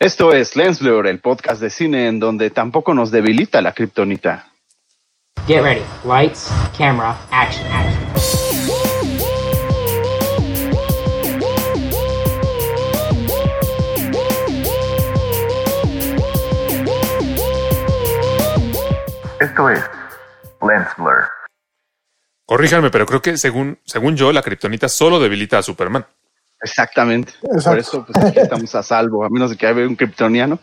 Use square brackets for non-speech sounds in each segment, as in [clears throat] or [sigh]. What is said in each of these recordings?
Esto es Lens Blur, el podcast de cine en donde tampoco nos debilita la kriptonita. Get ready. Lights, camera, action, action. Esto es Lens Blur. Corríjanme, pero creo que según, según yo, la kriptonita solo debilita a Superman. Exactamente. Exacto. Por eso pues, aquí estamos a salvo, a menos de que haya un kryptoniano.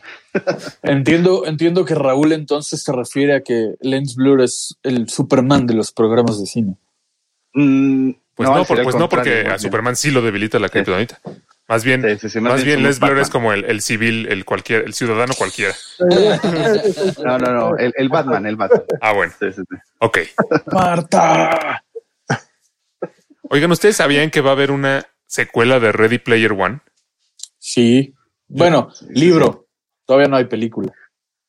Entiendo, entiendo que Raúl entonces se refiere a que Lens Blur es el Superman de los programas de cine. Mm, Pues no, por- pues no porque a. Superman sí lo debilita la kriptonita. Más bien, Sí, sí, sí, más más bien Les Blur es como el, el civil, el cualquier, el ciudadano cualquiera. [laughs] No, no, no, el, el Batman, el Batman. Ah, bueno, Sí, sí, sí. ok. Marta. Oigan, ¿ustedes sabían que va a haber una secuela de Ready Player One? Sí. Bueno, libro. Todavía no hay película.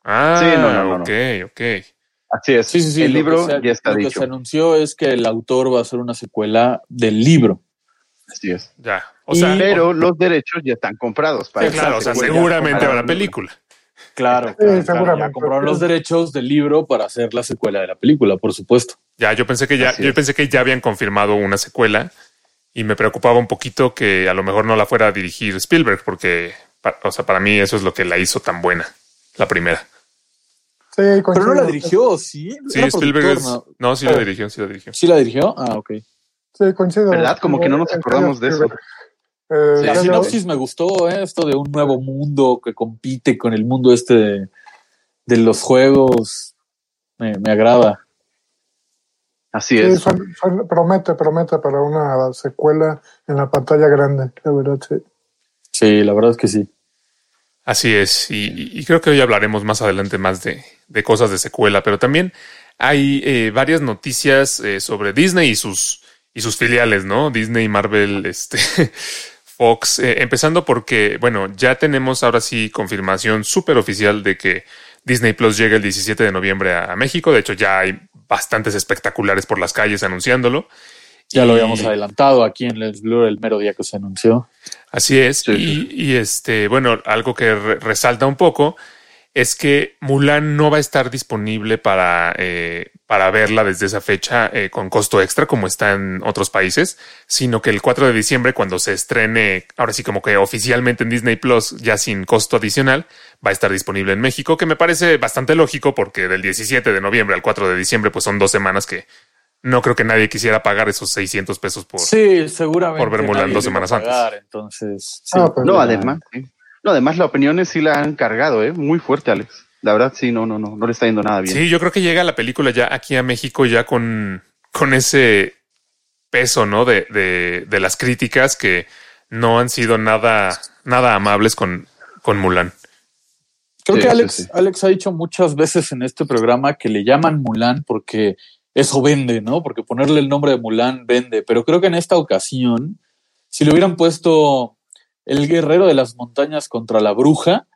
Ah, Sí, no, no, no, no. ok, ok. Así es. Sí, sí, sí. El lo libro que se- ya está lo que se anunció es que el autor va a hacer una secuela del libro. Así es. Ya. O sea, Y- Pero los derechos ya están comprados. Para sí, claro, o sea, seguramente Para- habrá película. Claro, Sí, claro, claro. seguramente. Ya compraron los derechos del libro para hacer la secuela de la película, por supuesto. Ya, yo pensé que ya, Así yo es. pensé que ya habían confirmado una secuela y me preocupaba un poquito que a lo mejor no la fuera a dirigir Spielberg, porque, o sea, para mí eso es lo que la hizo tan buena, la primera. Sí, Pero no la dirigió, sí. Sí, Era Spielberg es, ¿no? no, sí la dirigió, sí la dirigió. ¿Sí la dirigió? Ah, ok. Sí, coincido. ¿Verdad? Como que no nos acordamos de eso. Eh, Sí, La sinopsis me gustó, ¿eh? esto de un nuevo mundo que compite con el mundo este de, de los juegos. Me, me agrada. Así sí, es. promete, promete para una secuela en la pantalla grande, la verdad, sí. Sí, la verdad es que sí. Así es, y, y- y creo que hoy hablaremos más adelante más de, de cosas de secuela, pero también hay eh, varias noticias eh, sobre Disney y sus, y sus filiales, ¿no? Disney, Marvel, este, [laughs] Fox, eh, empezando porque, bueno, ya tenemos ahora sí confirmación súper oficial de que Disney Plus llega el 17 de noviembre a, a México, de hecho ya hay bastantes espectaculares por las calles anunciándolo. Ya lo habíamos adelantado aquí en Les Blur el mero día que se anunció. Así es. Sí, y, y, este, bueno, algo que re- resalta un poco es que Mulan no va a estar disponible para, eh, para verla desde esa fecha eh, con costo extra como está en otros países, sino que el 4 de diciembre, cuando se estrene, ahora sí como que oficialmente en Disney Plus, ya sin costo adicional, va a estar disponible en México, que me parece bastante lógico porque del 17 de noviembre al 4 de diciembre, pues son dos semanas que no creo que nadie quisiera pagar esos 600 pesos por... Sí, seguramente. por ver Mulan dos semanas antes. Entonces, sí. Ah, pues, No, además. sí. No, además, las opiniones sí la han cargado, ¿eh? Muy fuerte, Alex. La verdad, sí, no, no, no. No le está yendo nada bien. Sí, yo creo que llega la película ya aquí a México ya con, con ese peso, ¿no? De, de, de las críticas que no han sido nada, nada amables con, con Mulan. Creo Sí, que sí, Alex, sí. Alex ha dicho muchas veces en este programa que le llaman Mulan porque eso vende, ¿no? Porque ponerle el nombre de Mulan vende. Pero creo que en esta ocasión, si le hubieran puesto el guerrero de las montañas contra la bruja,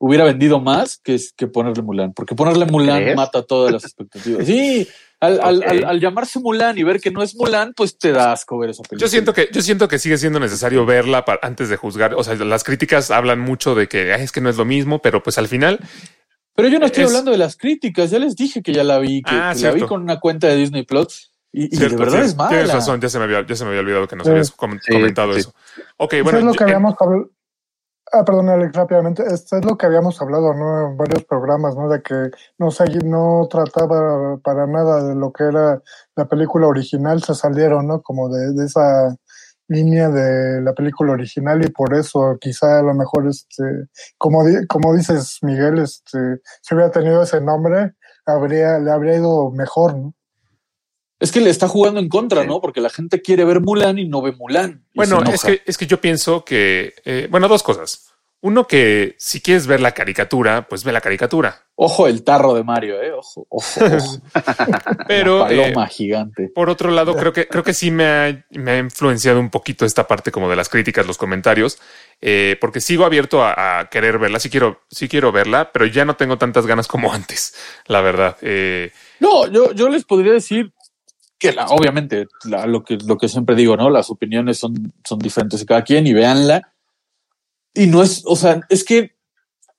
hubiera vendido más que, que ponerle Mulan. Porque ponerle Mulan ¿Crees? mata todas las expectativas. Sí, al, al- al- al llamarse Mulan y ver que no es Mulan, pues te da asco ver esa película. Yo siento que, yo siento que sigue siendo necesario verla para, antes de juzgar. O sea, las críticas hablan mucho de que "Ay, es que no es lo mismo, pero pues al final, Pero yo no estoy Es- hablando de las críticas, ya les dije que ya la vi, que, Ah, que la vi con una cuenta de Disney Plus y, y de cierto, verdad cierto, es mala. Tienes razón, ya se me había, ya se me había olvidado que nos Sí. habías com- Sí, comentado sí. eso. Ok, Eso bueno, es lo que eh, habíamos hablado. Ah, perdón, Alex, rápidamente. Esto es lo que habíamos hablado, ¿no? En varios programas, ¿no? De que no se, no trataba para nada de lo que era la película original, se salieron, ¿no? Como de, de esa línea de la película original y por eso quizá a lo mejor, este, como, di- como dices, Miguel, este, si hubiera tenido ese nombre, habría, le habría ido mejor, ¿no? Es que le está jugando en contra, Sí. ¿no? Porque la gente quiere ver Mulan y no ve Mulan. Bueno, es que, es que yo pienso que, eh, bueno, dos cosas. Uno, que si quieres ver la caricatura, pues ve la caricatura. Ojo el tarro de Mario, ¿eh? Ojo, ojo, ojo. [laughs] Pero Una eh, paloma gigante. por otro lado, creo que, creo que sí me ha, me ha influenciado un poquito esta parte como de las críticas, los comentarios, eh, porque sigo abierto a, a querer verla. Sí quiero, sí quiero verla, pero ya no tengo tantas ganas como [laughs] antes, la verdad. Eh, No, yo, yo les podría decir que la, obviamente la- lo, que, lo que siempre digo, ¿no? Las opiniones son, son diferentes de cada quien y véanla. Y no es, o sea, es que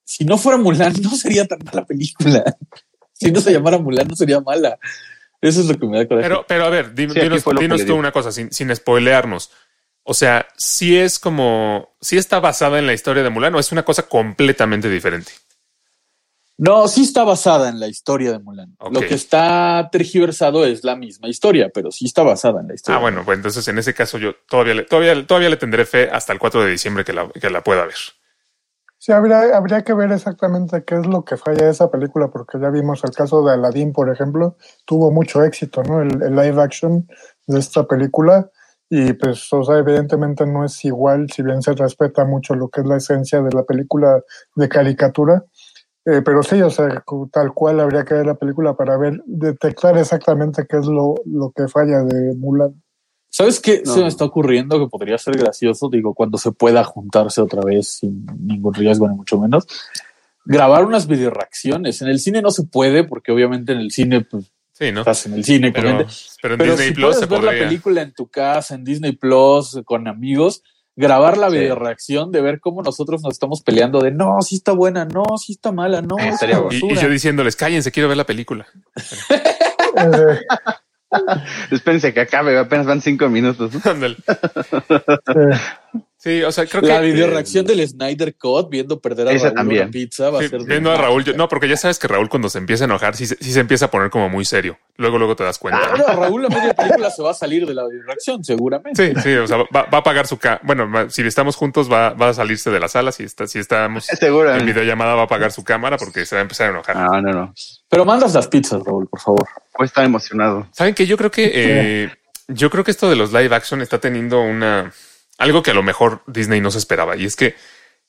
si no fuera Mulan, no sería tan mala película. [laughs] si no se llamara Mulan, no sería mala. Eso es lo que me da coraje. Pero, pero a ver, dim- Sí, dinos, tú una cosa, sin, sin spoilearnos. O sea, si es como, si está basada en la historia de Mulan o es una cosa completamente diferente. No, sí está basada en la historia de Mulan. Lo que está tergiversado es la misma historia, pero sí está basada en la historia. Ah, bueno, pues entonces en ese caso yo todavía le, todavía, todavía le tendré fe hasta el 4 de diciembre que la, que la pueda ver. Sí, habría, habría que ver exactamente qué es lo que falla de esa película, porque ya vimos el caso de Aladdin, por ejemplo, tuvo mucho éxito, ¿no? El, el live action de esta película. Y pues, o sea, evidentemente no es igual, si bien se respeta mucho lo que es la esencia de la película de caricatura. Eh, pero sí, o sea, tal cual habría que ver la película para ver, detectar exactamente qué es lo, lo que falla de Mulan. ¿Sabes qué No. se me está ocurriendo que podría ser gracioso? Digo, cuando se pueda juntarse otra vez sin ningún riesgo, ni mucho menos. Grabar unas videoreacciones. En el cine no se puede, porque obviamente en el cine, pues, Sí, ¿no? estás en el cine Pero, pero en Pero Disney si Plus puedes se ver la podría. película en tu casa, en Disney Plus, con amigos, grabar la Sí. videoreacción de ver cómo nosotros nos estamos peleando de no, sí está buena, no, sí está mala, no, estaría. Y, y basura". yo diciéndoles, cállense, quiero ver la película. [laughs] Espérense que acabe, apenas van cinco minutos. [laughs] Sí, o sea, creo la que. videoreacción del Snyder Cut viendo perder a Esa Raúl también. una pizza va Sí, a ser de- viendo a Raúl, yo- no, porque ya sabes que Raúl cuando se empieza a enojar, sí, se- sí se empieza a poner como muy serio. Luego, luego te das cuenta. Ah, ¿no? Raúl a media película se va a salir de la videoreacción, seguramente. Sí, sí, o sea, va, va a apagar su ca Bueno, si estamos juntos, va, va a salirse de la sala. Si, está, si estamos [laughs] en videollamada, va a apagar su cámara porque se va a empezar a enojar. No, no, no. Pero mandas las pizzas, Raúl, por favor. Pues está emocionado. Saben que yo creo que eh, yo creo que esto de los live action está teniendo una algo que a lo mejor Disney no se esperaba y es que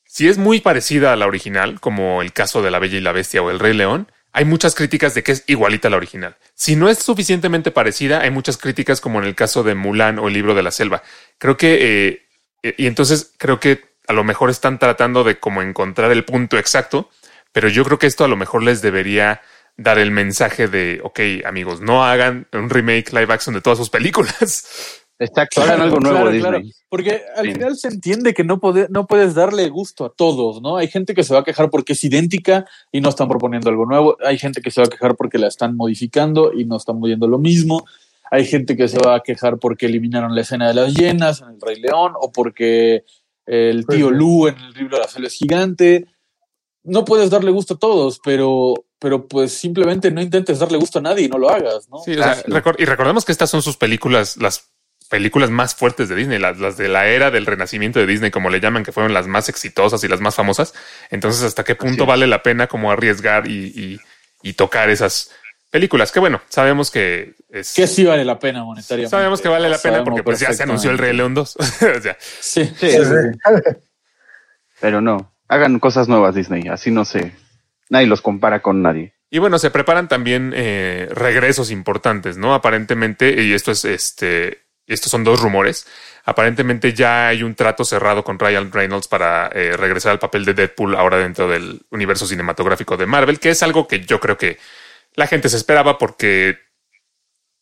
si es muy parecida a la original, como el caso de La Bella y la Bestia o El Rey León, hay muchas críticas de que es igualita a la original. Si no es suficientemente parecida, hay muchas críticas como en el caso de Mulan o El Libro de la Selva. Creo que eh, eh, y entonces creo que a lo mejor están tratando de como encontrar el punto exacto, pero yo creo que esto a lo mejor les debería dar el mensaje de, ok, amigos, no hagan un remake live action de todas sus películas. Exacto, hagan algo nuevo Claro, Disney. claro. Porque al Sí. final se entiende que no, puede- no puedes darle gusto a todos, ¿no? Hay gente que se va a quejar porque es idéntica y no están proponiendo algo nuevo. Hay gente que se va a quejar porque la están modificando y no están moviendo lo mismo. Hay gente que se va a quejar porque eliminaron la escena de las llenas en El Rey León o porque el Pues tío. Lu en el libro de la selva es gigante. No puedes darle gusto a todos, pero, pero pues simplemente no intentes darle gusto a nadie y no lo hagas, ¿no? Sí, o sea, y recordemos que estas son sus películas, las películas más fuertes de Disney, las, las de la era del renacimiento de Disney, como le llaman, que fueron las más exitosas y las más famosas. Entonces, ¿hasta qué punto vale la pena como arriesgar y, y- y tocar esas películas? Que bueno, sabemos que es... Que sí vale la pena monetariamente. Sabemos que vale la pena porque pues ya se anunció el Rey. León 2. [laughs] O sea, Sí, Sí, sí, sí, sí. Pero no, hagan cosas nuevas Disney, así no sé. Nadie los compara con nadie. Y bueno, se preparan también eh, regresos importantes, ¿no? Aparentemente, y esto es este, estos son dos rumores. Aparentemente ya hay un trato cerrado con Ryan Reynolds para eh, regresar al papel de Deadpool ahora dentro del universo cinematográfico de Marvel, que es algo que yo creo que la gente se esperaba porque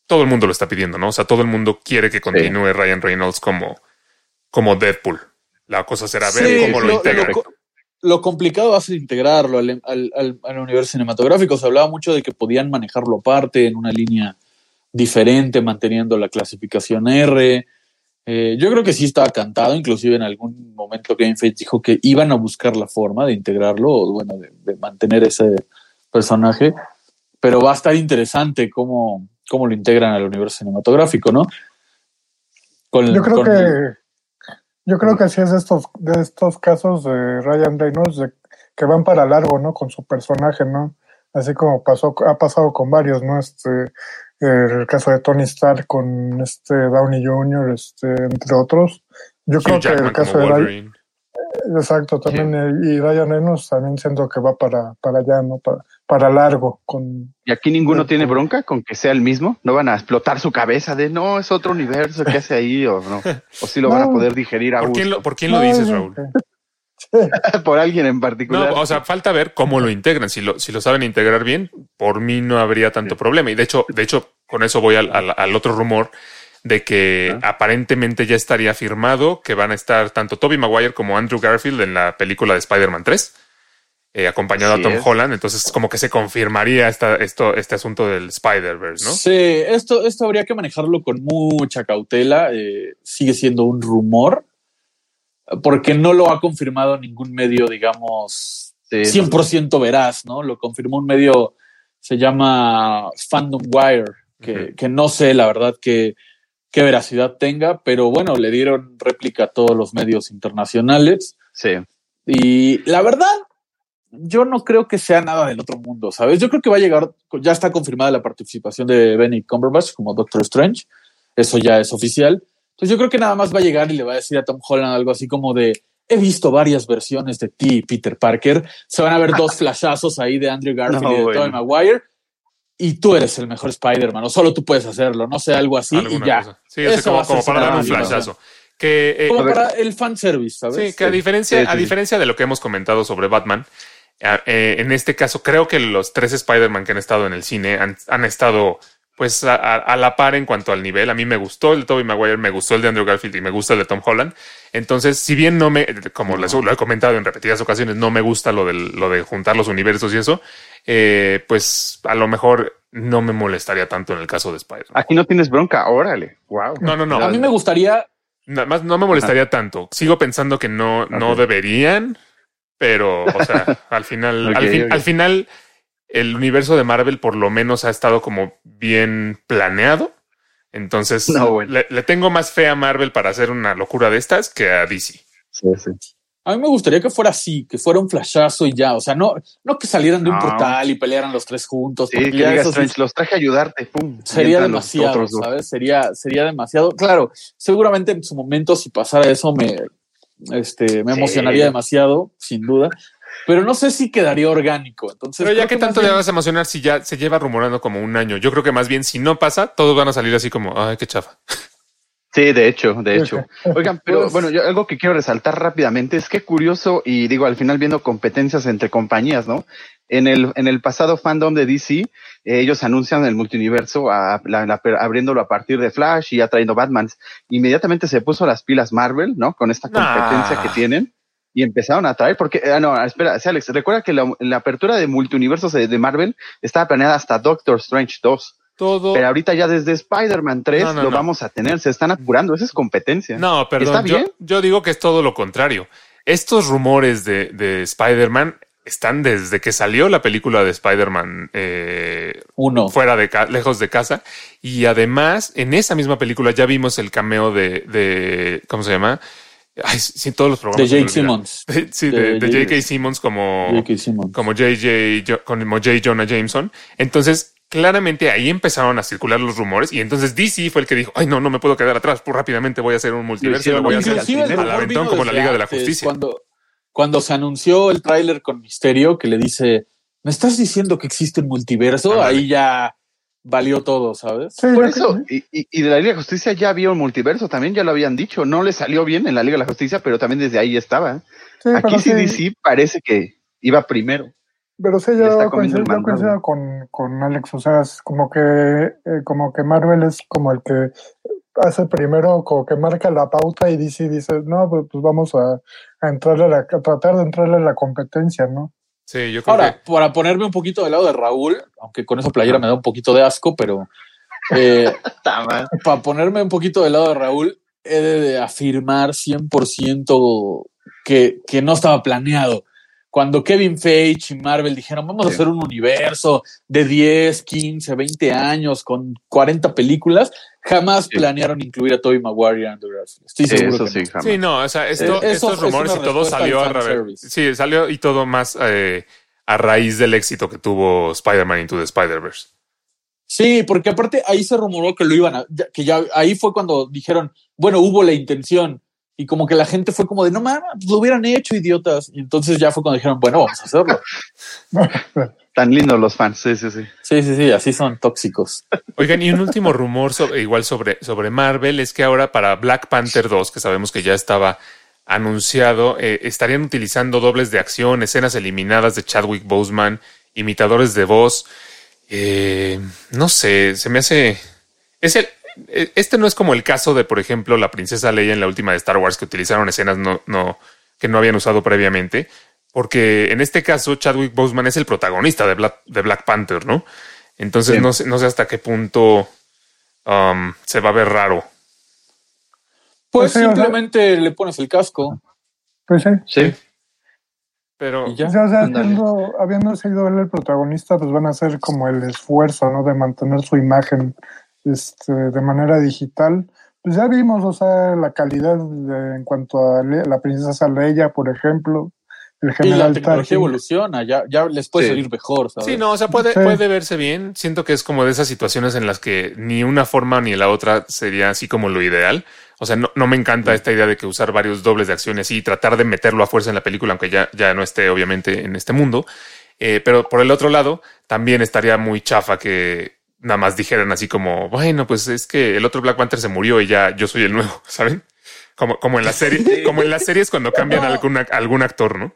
todo el mundo lo está pidiendo, ¿no? O sea, todo el mundo quiere que continúe Ryan Reynolds como, como Deadpool. La cosa será ver Sí, cómo lo, lo, integran. lo co- lo complicado va a ser integrarlo al, al- al- al universo cinematográfico. Se hablaba mucho de que podían manejarlo aparte en una línea diferente, manteniendo la clasificación R. Eh, yo creo que sí estaba cantado, inclusive en algún momento Game Feige dijo que iban a buscar la forma de integrarlo, o bueno, de, de mantener ese personaje, pero va a estar interesante cómo, cómo lo integran al universo cinematográfico, ¿no? Con- Yo creo con- que yo creo que sí es de estos de estos casos de Ryan Reynolds de- que van para largo, ¿no? Con su personaje, ¿no? Así como pasó ha pasado con varios, ¿no? Este el caso de Tony Stark con este Downey Jr., este entre otros. Yo Hugh creo que el caso de Ryan, Wolverine. exacto, también eh, y Ryan Reynolds también siento que va para para allá, ¿no? Para para largo con Y aquí ninguno tiene bronca con que sea el mismo. No van a explotar su cabeza de no, es otro universo que hace ahí o no. O sí lo van a poder digerir a ¿Por quién lo, por quién lo No, dices, Raúl? [laughs] Por alguien en No, particular. o sea, falta ver cómo lo integran. Si lo, si lo saben integrar bien, por mí no habría tanto problema. Y de hecho, de hecho, con eso voy al, al- al otro rumor de que Ah. aparentemente ya estaría firmado que van a estar tanto Toby Maguire como Andrew Garfield en la película de Spider-Man 3. eh, acompañado Así a Tom es. Holland. Entonces, como que se confirmaría esta, esto, este asunto del Spider-Verse, ¿no? Sí, esto, esto habría que manejarlo con mucha cautela. eh, sigue siendo un rumor, porque no lo ha confirmado ningún medio, digamos, Sí, 100% veraz, ¿no? Lo confirmó un medio, se llama Fandom Wire, que, que no sé, la verdad, que qué veracidad tenga, pero bueno, le dieron réplica a todos los medios internacionales. Sí. Y la verdad, yo no creo que sea nada del otro mundo, ¿sabes? Yo creo que va a llegar, ya está confirmada la participación de Benny Cumberbatch como Doctor Strange, eso ya es oficial. Entonces yo creo que nada más va a llegar y le va a decir a Tom Holland algo así como de, he visto varias versiones de ti, Peter Parker, se van a ver dos [laughs] flashazos ahí de Andrew Garfield No, y de bueno. Tobey Maguire. Y tú eres el mejor Spider-Man, o solo tú puedes hacerlo, no sé, algo así Alguna y ya. cosa. Sí, o sea, Eso va como, a como ser para dar un flashazo. Que, eh, Como para el fanservice, ¿sabes? Sí, que a diferencia, Sí, sí, a sí. diferencia de lo que hemos comentado sobre Batman, eh, eh, en este caso creo que los tres Spider-Man que han estado en el cine han, han estado pues a, la par en cuanto al nivel. A mí me gustó el de Tobey Maguire, me gustó el de Andrew Garfield y me gusta el de Tom Holland. Entonces, si bien no me, como les- lo he comentado en repetidas ocasiones, no me gusta lo, del, lo de juntar los universos y eso, eh, pues a lo mejor no me molestaría tanto en el caso de Spider-Man. Aquí no tienes bronca, órale. Wow. No, no, no. A mí me gustaría Nada más no me molestaría tanto. Sigo pensando que no, no deberían, pero, o sea, al final, [laughs] fin- al final, el universo de Marvel por lo menos ha estado como bien planeado. Entonces, No, bueno. le, le tengo más fe a Marvel para hacer una locura de estas que a DC. Sí, sí. A mí me gustaría que fuera así, que fuera un flashazo y ya. O sea, no, no que salieran de un No. portal y pelearan los tres juntos. Sí, que digas, Strange, los traje a ayudarte. Pum. sería demasiado. ¿sabes? Sería, sería demasiado. Claro, seguramente en su momento, si pasara eso, me, este, me Sí. emocionaría demasiado, sin duda. Pero no sé si quedaría orgánico. Entonces, Pero ya que más tanto le vas a emocionar si ya se lleva rumorando como un año. Yo creo que más bien si no pasa, todos van a salir así como, ay, qué chafa. Sí, de hecho, de hecho. [laughs] Oigan, pero Pues- bueno, yo algo que quiero resaltar rápidamente es que curioso y digo, al final viendo competencias entre compañías, ¿no? En el, en el pasado fandom de DC, eh, ellos anuncian el multiverso a- la- la- abriéndolo a partir de Flash y ya trayendo Batman. Inmediatamente se puso las pilas Marvel, ¿no? Con esta competencia Nah. que tienen y empezaron a traer, porque, ah, no, espera, sí, Alex, recuerda que la, la apertura de multiuniversos de, de Marvel estaba planeada hasta Doctor Strange 2. Todo. Pero ahorita ya desde Spider-Man 3 No, no, lo no. vamos a tener, se están apurando, esa es competencia. No, perdón. ¿Está yo, bien? yo digo que es todo lo contrario. Estos rumores de, de Spider-Man están desde que salió la película de Spider-Man eh, Uno. fuera de lejos de casa. Y además, en esa misma película ya vimos el cameo de, de ¿cómo se llama? Ay, sí, todos los De programas. me Jake. Simmons. [laughs] De- sí, De de, de J.K. Simmons como, J.K. Simmons. como JJ, como J. Jonah Jameson. Entonces, claramente ahí empezaron a circular los rumores y entonces DC fue el que dijo, ay, no, no me puedo quedar atrás, pues rápidamente voy a hacer un multiverso y lo voy a hacer al aventón como la Liga de la Justicia. Cuando, cuando se anunció el tráiler con Misterio, que le dice, ¿me estás diciendo que existe un multiverso? Ahí ya valió todo, ¿sabes? Sí, Por eso, y, y- y de la Liga de la Justicia ya había un multiverso, también ya lo habían dicho, no le salió bien en la Liga de la Justicia, pero también desde ahí estaba. sí, Aquí pero sí parece que iba primero. Pero sí, yo coincido, yo coincido con, con Alex, o sea, es como que, eh, como que Marvel es como el que hace primero, como que marca la pauta y DC dice, no, pues, pues vamos a, a entrarle a, la, a tratar de entrarle a la competencia, ¿no? Sí, yo creo Ahora, que para ponerme un poquito del lado de Raúl, aunque con esa playera me da un poquito de asco, pero [laughs] eh, para ponerme un poquito del lado de Raúl, he de, de afirmar 100% que, que no estaba planeado. Cuando Kevin Feige y Marvel dijeron, vamos a hacer un universo de 10, 15, 20 años con 40 películas, jamás Sí. planearon incluir a Tobey Maguire y Andrew Garfield. Estoy Sí, seguro eso que sí, no. jamás. Sí, no, o sea, esto- Eh, estos es rumores y todo salió a fanservice. Sí, salió y todo más eh, a raíz del éxito que tuvo Spider-Man Into the Spider-Verse. Sí, porque aparte ahí se rumoró que lo iban a, que ya ahí fue cuando dijeron, bueno, hubo la intención y como que la gente fue como de, no mames, pues lo hubieran hecho, idiotas. Y entonces ya fue cuando dijeron, bueno, vamos a hacerlo. [laughs] Tan lindos los fans, sí, sí, sí. Sí, sí, sí, así son tóxicos. Oigan, y un último rumor sobre, igual sobre, sobre Marvel es que ahora para Black Panther 2, que sabemos que ya estaba anunciado, eh, estarían utilizando dobles de acción, escenas eliminadas de Chadwick Boseman, imitadores de voz. Eh, no sé, se me hace. Es el, este no es como el caso de, por ejemplo, la princesa Leia en la última de Star Wars, que utilizaron escenas no, no, que no habían usado previamente. porque en este caso Chadwick Boseman es el protagonista de Black, de Black Panther, ¿no? Entonces Sí. no, sé, no sé hasta qué punto um, se va a ver raro. Pues Pues sí, o sea- simplemente le pones el casco. Pues sí. Sí. Pero ya. O sea, o sea, Ándale. siendo- habiendo sido él el protagonista, pues van a hacer como el esfuerzo, ¿no? De mantener su imagen este, de manera digital. Pues ya vimos, o sea, la calidad de- en cuanto a Le- la princesa Leia, por ejemplo, el Y la general tecnología Tarkin. evoluciona, ya, ya les puede Sí. salir mejor, ¿sabes? Sí, no, o sea, puede, Sí. puede verse bien. Siento que es como de esas situaciones en las que ni una forma ni la otra sería así como lo ideal. O sea, no, no me encanta esta idea de que usar varios dobles de acciones y tratar de meterlo a fuerza en la película, aunque ya, ya no esté obviamente en este mundo. Eh, pero por el otro lado, también estaría muy chafa que nada más dijeran así como, bueno, pues es que el otro Black Panther se murió y ya yo soy el nuevo, [laughs] ¿saben? Como, como en la serie, como en las series cuando cambian No. algún, algún actor, ¿no?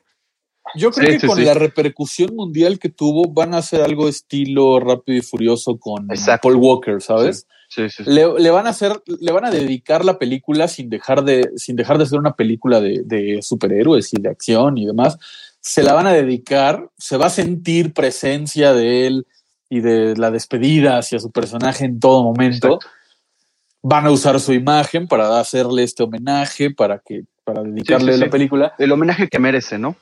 Yo creo Sí, que sí, con sí. la repercusión mundial que tuvo, van a hacer algo estilo rápido y furioso con Exacto. Paul Walker, ¿sabes? Sí, sí, sí. Le, le van a hacer, le van a dedicar la película sin dejar de, sin dejar de ser una película de, de superhéroes y de acción y demás. Se la van a dedicar, se va a sentir presencia de él y de la despedida hacia su personaje en todo momento. Exacto. Van a usar su imagen para hacerle este homenaje, para que, para dedicarle sí, la sí. película El homenaje que merece, ¿no?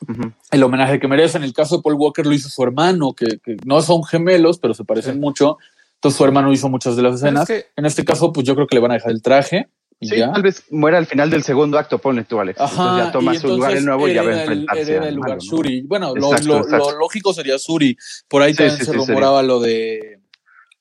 El homenaje que merece. En el caso de Paul Walker lo hizo su hermano, que, que no son gemelos, pero se parecen mucho. Entonces su hermano hizo muchas de las escenas. es que- En este caso, pues yo creo que le van a dejar el traje Sí, ya. tal vez muera al final del segundo acto, ponle tú, Alex. Ajá, entonces ya toma su lugar el nuevo y ya va a el- lugar malo. Bueno, lo, Exacto, lo- exacto. lo lógico sería Shuri. Por ahí Sí, también sí, se sí, rumoraba lo de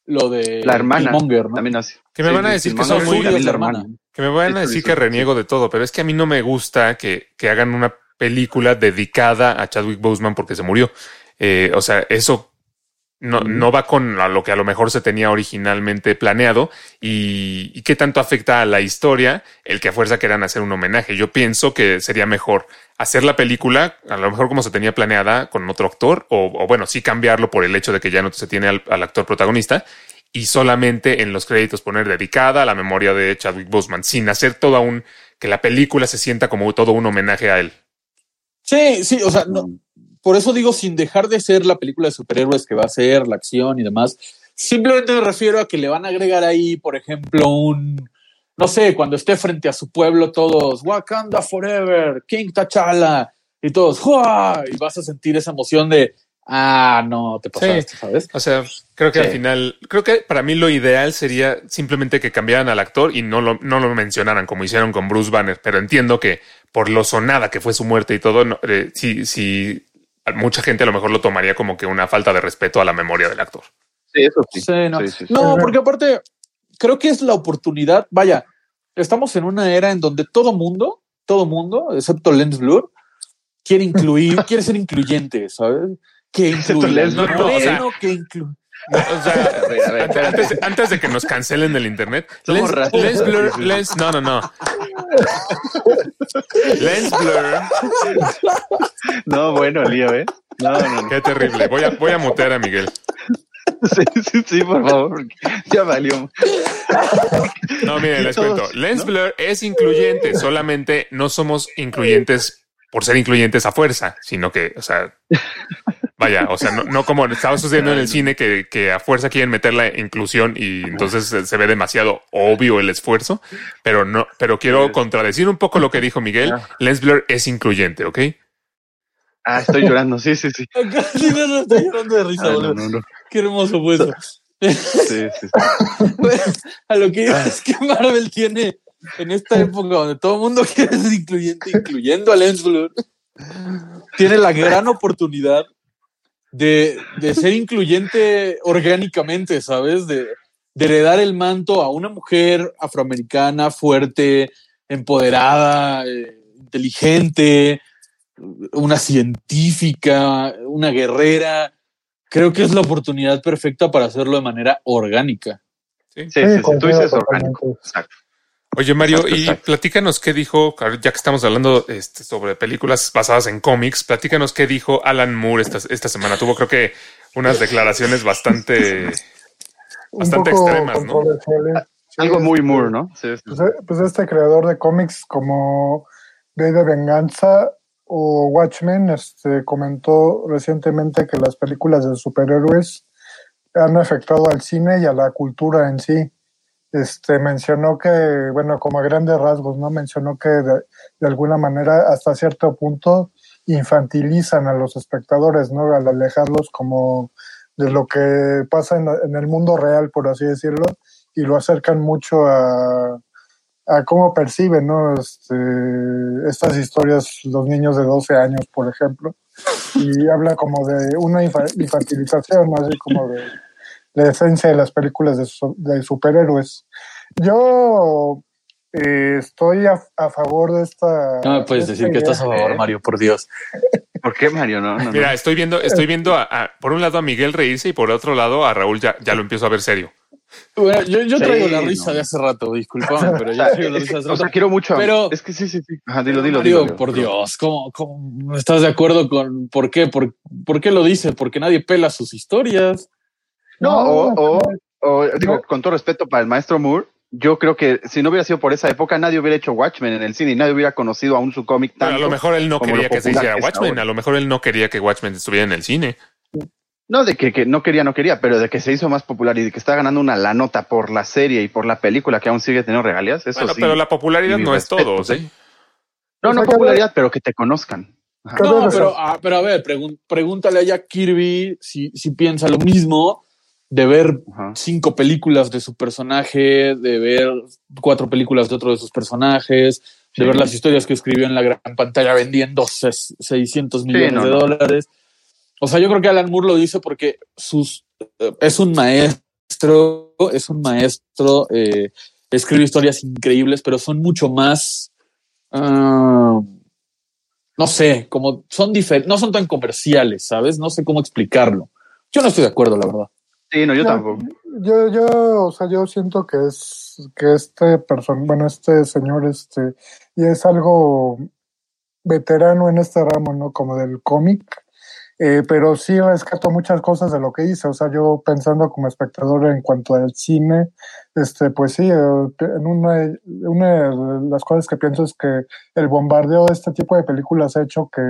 lo de La hermana Killmonger, ¿no? También así. Que me Sí, van a decir que son muy- la la hermana. hermana. Que me van a decir que reniego de todo, pero es que a mí no me gusta que, que hagan una película dedicada a Chadwick Boseman porque se murió. Eh, o sea, eso no, no va con a lo que a lo mejor se tenía originalmente planeado y, y qué tanto afecta a la historia el que a fuerza quieran hacer un homenaje. Yo pienso que sería mejor hacer la película, a lo mejor como se tenía planeada con otro actor, o, o bueno, sí cambiarlo por el hecho de que ya no se tiene al, al actor protagonista y solamente en los créditos poner dedicada a la memoria de Chadwick Boseman, sin hacer todo un que la película se sienta como todo un homenaje a él. Sí, sí, o sea, no, por eso digo, sin dejar de ser la película de superhéroes que va a ser, la acción y demás, simplemente me refiero a que le van a agregar ahí, por ejemplo, un, no sé, cuando esté frente a su pueblo todos, Wakanda Forever, King T'Challa, y todos, ¡Jua! y vas a sentir esa emoción de, ah, no, te pasaste, ¿sabes? O sea, creo que Sí. al final, creo que para mí lo ideal sería simplemente que cambiaran al actor y no lo, no lo mencionaran como hicieron con Bruce Banner, pero entiendo que por lo sonada que fue su muerte y todo, no, eh, sí, sí, mucha gente a lo mejor lo tomaría como que una falta de respeto a la memoria del actor. Sí, eso sí. Sí, no. Sí, sí, sí. No, porque aparte, creo que es la oportunidad. Vaya, estamos en una era en donde todo mundo, todo mundo, excepto Lens Blur, quiere incluir, [laughs] quiere ser incluyente, ¿sabes? Que Excepto incluir Lens Blur, no, no, o sea- no, que incluir. O sea, [laughs] A ver, a ver, antes, de que nos cancelen del internet, Lens, Blur, Lens, no, no, no. Lens Blur, No, bueno, lío, ¿eh? No, no, no. qué terrible. Voy a, voy a mutear a Miguel. Sí, sí, sí, por favor, porque ya valió. No, miren, les cuento. Lens ¿no? Blur es incluyente, solamente no somos incluyentes por ser incluyentes a fuerza, sino que, o sea, vaya, o sea, no, no como estaba sucediendo en el cine que, que a fuerza quieren meter la inclusión y entonces se, se ve demasiado obvio el esfuerzo, pero no, pero quiero contradecir un poco lo que dijo Miguel. Lens Blur es incluyente, ¿ok? Ah, estoy llorando, sí, sí, sí. [laughs] Sí, no, no, estoy llorando de risa, Ah, no, boludo. no, no. Qué hermoso fue eso. Sí, sí, sí. [laughs] A lo que iba es que Marvel tiene en esta época donde todo el mundo [laughs] quiere ser incluyente, incluyendo a Lens Blur, tiene la gran oportunidad de, de ser incluyente orgánicamente, ¿sabes? De, de heredar el manto a una mujer afroamericana fuerte, empoderada, eh, inteligente, una científica, una guerrera. Creo que es la oportunidad perfecta para hacerlo de manera orgánica. Sí, sí, sí. Tú dices orgánico. Exacto. Oye, Mario, y platícanos qué dijo, ya que estamos hablando este, sobre películas basadas en cómics, platícanos qué dijo Alan Moore esta, esta semana. Tuvo, creo que, unas declaraciones bastante, [laughs] bastante extremas, ¿no? Sí, Algo muy este, Moore, ¿no? Sí, sí. Pues, eh, pues este creador de cómics como de de venganza o Watchmen este, comentó recientemente que las películas de superhéroes han afectado al cine y a la cultura en sí. Este mencionó que, bueno, como a grandes rasgos, ¿no? Mencionó que de, alguna manera, hasta cierto punto, infantilizan a los espectadores, ¿no? Al alejarlos como de lo que pasa en, en el mundo real, por así decirlo, y lo acercan mucho a, a cómo perciben ¿no? este, estas historias los niños de 12 años, por ejemplo. Y habla como de una infa- infantilización, así como de la esencia de las películas de, su- de superhéroes. Yo eh, estoy a, a favor de esta... No me puedes de decir que estás a favor, Mario, por Dios. ¿Por qué, Mario? No, no, no. Mira, estoy viendo, estoy viendo a, a- por un lado a Miguel reírse y por otro lado a Raúl ya, ya lo empiezo a ver serio. Bueno, yo, yo Sí, traigo la risa no. de hace rato, discúlpame, [laughs] pero O ya sea, traigo la risa de hace o sea, rato. quiero mucho. Pero- es que sí, sí, sí. Ajá, dilo, dilo, Mario, dilo. por Dios, ¿cómo, cómo estás de acuerdo con por qué? ¿Por, por qué lo dice? Porque nadie pela sus historias. No, o, o, o, digo, no. con todo respeto para el maestro Moore, yo creo que si no hubiera sido por esa época, nadie hubiera hecho Watchmen en el cine y nadie hubiera conocido aún su cómic tanto. a lo mejor él no quería que se hiciera que Watchmen, ahora. a lo mejor él no quería que Watchmen estuviera en el cine. No, de que, que no quería, no quería, pero de que se hizo más popular y de que está ganando una la nota por la serie y por la película que aún sigue teniendo regalías, eso Bueno, sí. pero la popularidad no es todo, sí. ¿sí? No, O no sea, que- popularidad, pero que te conozcan. Ajá. No, pero, ser. ah, pero a ver, pregun- pregúntale a Jack Kirby si, si piensa lo mismo de ver Ajá. cinco películas de su personaje, de ver cuatro películas de otro de sus personajes, de Sí. ver las historias que escribió en la gran pantalla vendiendo ses- 600 millones no, de dólares. O sea, yo creo que Alan Moore lo dice porque sus, eh, es un maestro, es un maestro, eh, escribe historias increíbles, pero son mucho más, ah, no sé, como son diferentes, no son tan comerciales, ¿sabes? No sé cómo explicarlo. Yo no estoy de acuerdo, la verdad. Sí, no, yo No, tampoco. Yo, yo, o sea, yo siento que es que este person, bueno, este señor, este, y es algo veterano en este ramo, ¿no? Como del cómic, eh, pero sí rescato muchas cosas de lo que hice, o sea, yo pensando como espectador en cuanto al cine, este, pues sí, eh, en una, una de las cosas que pienso es que el bombardeo de este tipo de películas ha hecho que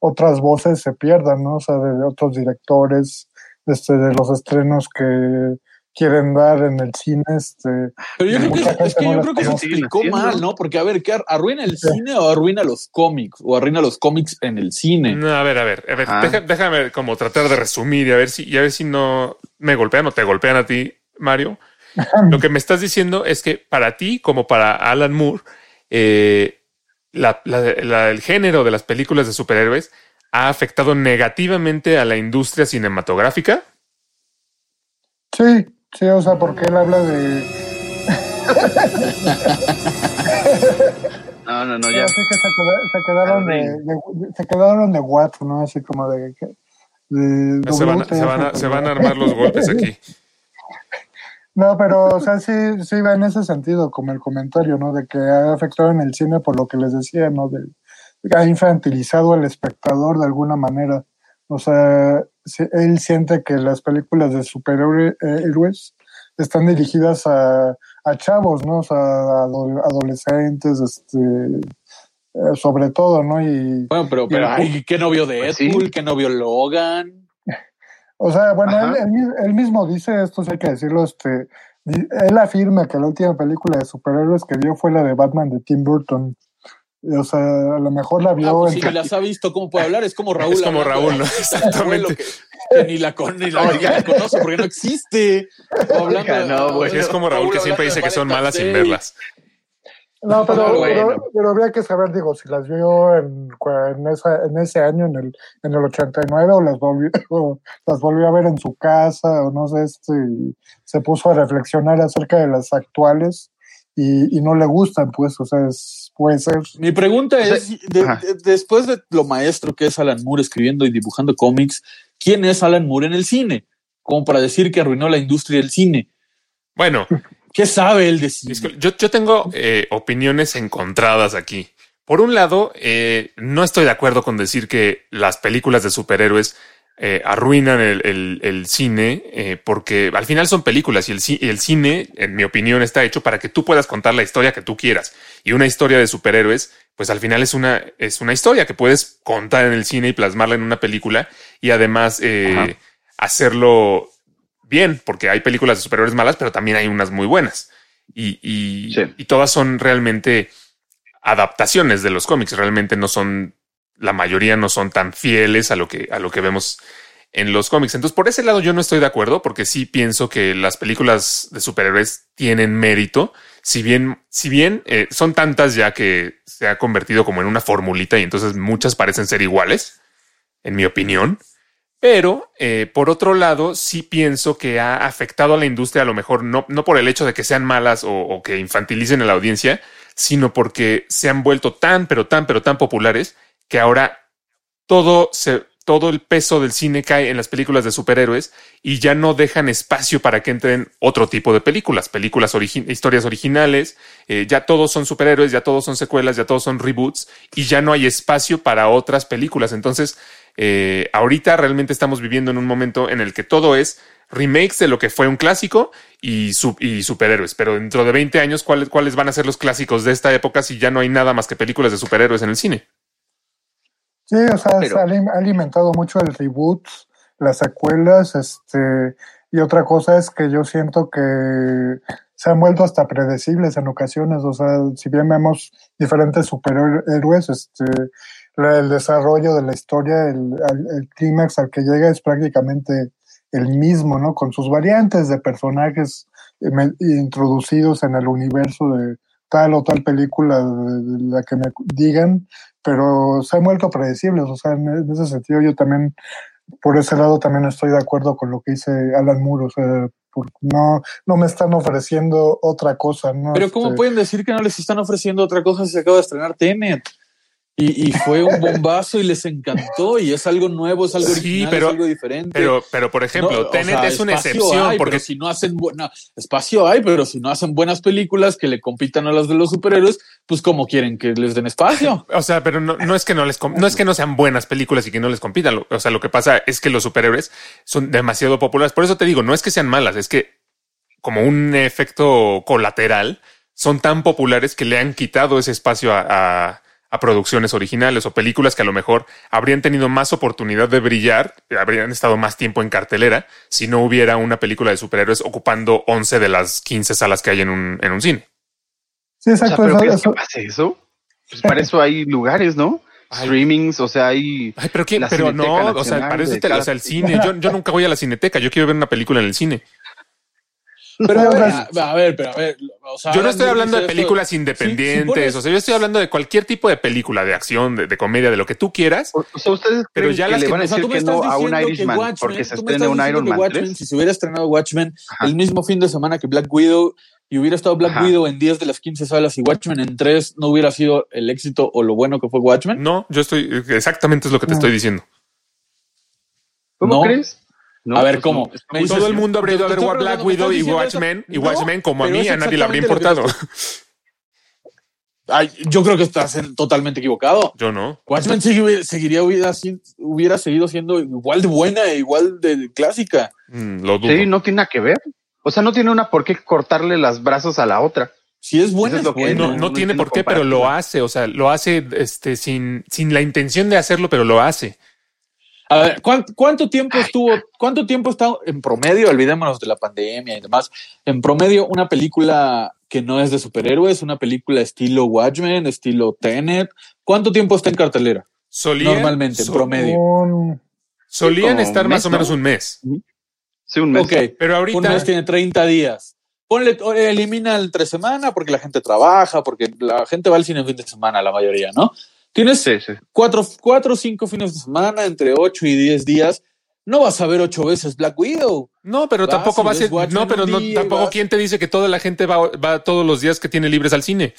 otras voces se pierdan, ¿no? O sea, de otros directores, este, de los estrenos que quieren dar en el cine, este, Pero yo creo que, es que no yo creo que se explicó mal. ¿no? Porque, a ver, ¿qué ar- arruina el Sí. cine o arruina los cómics? O arruina los cómics en el cine. No, a ver, a ver, a ver, Ajá. deja- déjame como tratar de resumir y a ver si, y a ver si no me golpean o te golpean a ti, Mario. [laughs] Lo que me estás diciendo es que para ti, como para Alan Moore, eh, la- la- la- el género de las películas de superhéroes ha afectado negativamente a la industria cinematográfica. sí, sí, o sea, porque él habla de, [laughs] No, no, no, ya. así que se, queda- se quedaron de, de- se quedaron de what, ¿no? Así como de, de Se van, se van a- se van a armar los golpes aquí. [laughs] No, pero, o sea, sí, sí va en ese sentido, como el comentario, ¿no? De que ha afectado en el cine por lo que les decía, ¿no? De, ha infantilizado al espectador de alguna manera. O sea, él siente que las películas de superhéroes están dirigidas a, a chavos, ¿no? O sea, a ado- adolescentes, este, eh, sobre todo, ¿no? Y, Bueno, pero, Y pero el- ay, ¿qué no vio Pues sí. Deadpool? ¿Qué no vio Logan? [laughs] O sea, bueno, él, él mi- él mismo dice esto, sí hay que decirlo, este, él afirma que la última película de superhéroes que vio fue la de Batman de Tim Burton. O sea, a lo mejor la Ah, vio pues si ni las ha visto, ¿cómo puede hablar? Es como Raúl. Es como Raúl, ¿no? [laughs] Exactamente. Que, que ni la, con, ni la, ni la conoce porque no existe. Hablando Oiga, no, güey. Es como Raúl que siempre dice que son malas sin verlas. No, pero, bueno. pero, pero habría que saber, digo, si las vio en, en, esa, en ese año, en el, en el 89, o las volvió, [laughs] o las volvió a ver en su casa, o no sé, este, y se puso a reflexionar acerca de las actuales y, y no le gustan, pues, o sea, es, puede ser. Mi pregunta es, de- después de lo maestro que es Alan Moore escribiendo y dibujando cómics, ¿quién es Alan Moore en el cine? Como para decir que arruinó la industria del cine. Bueno, ¿Qué sabe él de cine? Yo, yo tengo eh, opiniones encontradas aquí. Por un lado, eh, no estoy de acuerdo con decir que las películas de superhéroes eh, arruinan el, el- el cine eh, porque al final son películas y el, el cine, en mi opinión, está hecho para que tú puedas contar la historia que tú quieras. Y una historia de superhéroes, pues al final es una, es una historia que puedes contar en el cine y plasmarla en una película y además eh, hacerlo bien, porque hay películas de superhéroes malas, pero también hay unas muy buenas. Y, y, Sí. y todas son realmente adaptaciones de los cómics, realmente no son, la mayoría no son tan fieles a lo que, a lo que vemos en los cómics. Entonces, por ese lado yo no estoy de acuerdo, porque sí pienso que las películas de superhéroes tienen mérito, si bien, si bien eh, son tantas ya que se ha convertido como en una formulita y entonces muchas parecen ser iguales, en mi opinión. Pero eh, por otro lado, sí pienso que ha afectado a la industria, a lo mejor no, no por el hecho de que sean malas o, o que infantilicen a la audiencia, sino porque se han vuelto tan, pero tan, pero tan populares que ahora todo se, todo el peso del cine cae en las películas de superhéroes y ya no dejan espacio para que entren otro tipo de películas, películas origi- historias originales, eh, ya todos son superhéroes, ya todos son secuelas, ya todos son reboots y ya no hay espacio para otras películas. Entonces, eh, ahorita realmente estamos viviendo en un momento en el que todo es remakes de lo que fue un clásico y, y superhéroes. Pero dentro de 20 años, ¿cuáles, ¿cuáles van a ser los clásicos de esta época si ya no hay nada más que películas de superhéroes en el cine? Sí, o sea, Pero- se ha alim- ha alimentado mucho el reboot, las secuelas, este, y otra cosa es que yo siento que se han vuelto hasta predecibles en ocasiones, o sea, si bien vemos diferentes superhéroes, este, el desarrollo de la historia, el, el clímax al que llega es prácticamente el mismo, ¿no? Con sus variantes de personajes eh, introducidos en el universo de tal o tal película de- la que me digan, pero se han vuelto predecibles, o sea, en, ese sentido yo también, por ese lado también estoy de acuerdo con lo que dice Alan Moore, o sea, no, no me están ofreciendo otra cosa, ¿no? Pero ¿cómo Este, pueden decir que no les están ofreciendo otra cosa si se acaba de estrenar Tenet? Y, y fue un bombazo y les encantó y es algo nuevo, es algo Sí, original, pero- es algo diferente. Pero, pero por ejemplo, No, o Tenet sea, es una excepción hay, porque si no hacen buena espacio hay, pero si no hacen buenas películas que le compitan a las de los superhéroes, pues cómo quieren que les den espacio. O sea, pero no, no es que no les no es que no sean buenas películas y que no les compitan. O sea, lo que pasa es que los superhéroes son demasiado populares. Por eso te digo, no es que sean malas, es que como un efecto colateral son tan populares que le han quitado ese espacio a, a- a producciones originales o películas que a lo mejor habrían tenido más oportunidad de brillar, habrían estado más tiempo en cartelera si no hubiera una película de superhéroes ocupando 11 de las 15 salas que hay en un, en un cine. Sí, O sea, exacto, ¿pero eso- crees eso-? Pues para eso hay lugares, ¿no? [laughs] Ay. Streamings, o sea, hay... Ay, pero quién, La pero no, o sea, para eso te- cada o sea, el cine. [laughs] Yo, yo nunca voy a la cineteca, yo quiero ver una película en el cine. Pero a No, ver, pues- a, ver, pero a ver. O sea, Yo no estoy hablando de esto- películas Sí, independientes, si pones- o sea, yo estoy hablando de cualquier tipo de película, de acción, de, de comedia, de lo que tú quieras. O o sea, ustedes Pero creen ya que las le van a O sea, decir tú me que no a un Irishman Watchmen, porque se estás un Iron Man Watchmen, 3. si se hubiera estrenado Watchmen Ajá. el mismo fin de semana que Black Widow y hubiera estado Black Ajá. Widow en 10 de las 15 salas y Watchmen en 3 no hubiera sido el éxito o lo bueno que fue Watchmen. No, yo estoy, exactamente es lo que te No. estoy diciendo. ¿Cómo No. crees? No, A ver, pues ¿cómo? no, Todo el mundo habría ido a ver Black ¿me Widow y? Watchmen, y No, Watchmen como a mí a nadie le habría importado. [laughs] Ay, yo creo que estás en- totalmente equivocado. Yo no. Watchmen seguiría hubiera, hubiera seguido siendo igual de buena e igual de clásica. Mm, lo dudo. Sí, no tiene nada que ver. O sea, no tiene una por qué cortarle las brazos a la otra. Si es buena, es lo que no, no- no no tiene por qué, pero lo hace. O sea, lo hace este, sin, sin la intención de hacerlo, pero lo hace. A ver, ¿cuán- ¿cuánto, tiempo estuvo, cuánto tiempo está en promedio, olvidémonos de la pandemia y demás, en promedio una película que no es de superhéroes, una película estilo Watchmen, estilo Tenet, ¿cuánto tiempo está en cartelera? Normalmente, en promedio. un- solían estar un más o menos ¿no? un mes. Sí, un mes. Ok, Pero un ahorita, mes tiene 30 días. Ponle, elimina el tres semana porque la gente trabaja, porque la gente va al cine en fin de semana, la mayoría, ¿no? Tienes Sí, sí. cuatro, cuatro o cinco fines de semana, entre ocho y diez días. No vas a ver ocho veces Black Widow. no, pero Vas tampoco y va a Watchmen no, pero no, tampoco vas- quién te dice que toda la gente va, va todos los días que tiene libres al cine.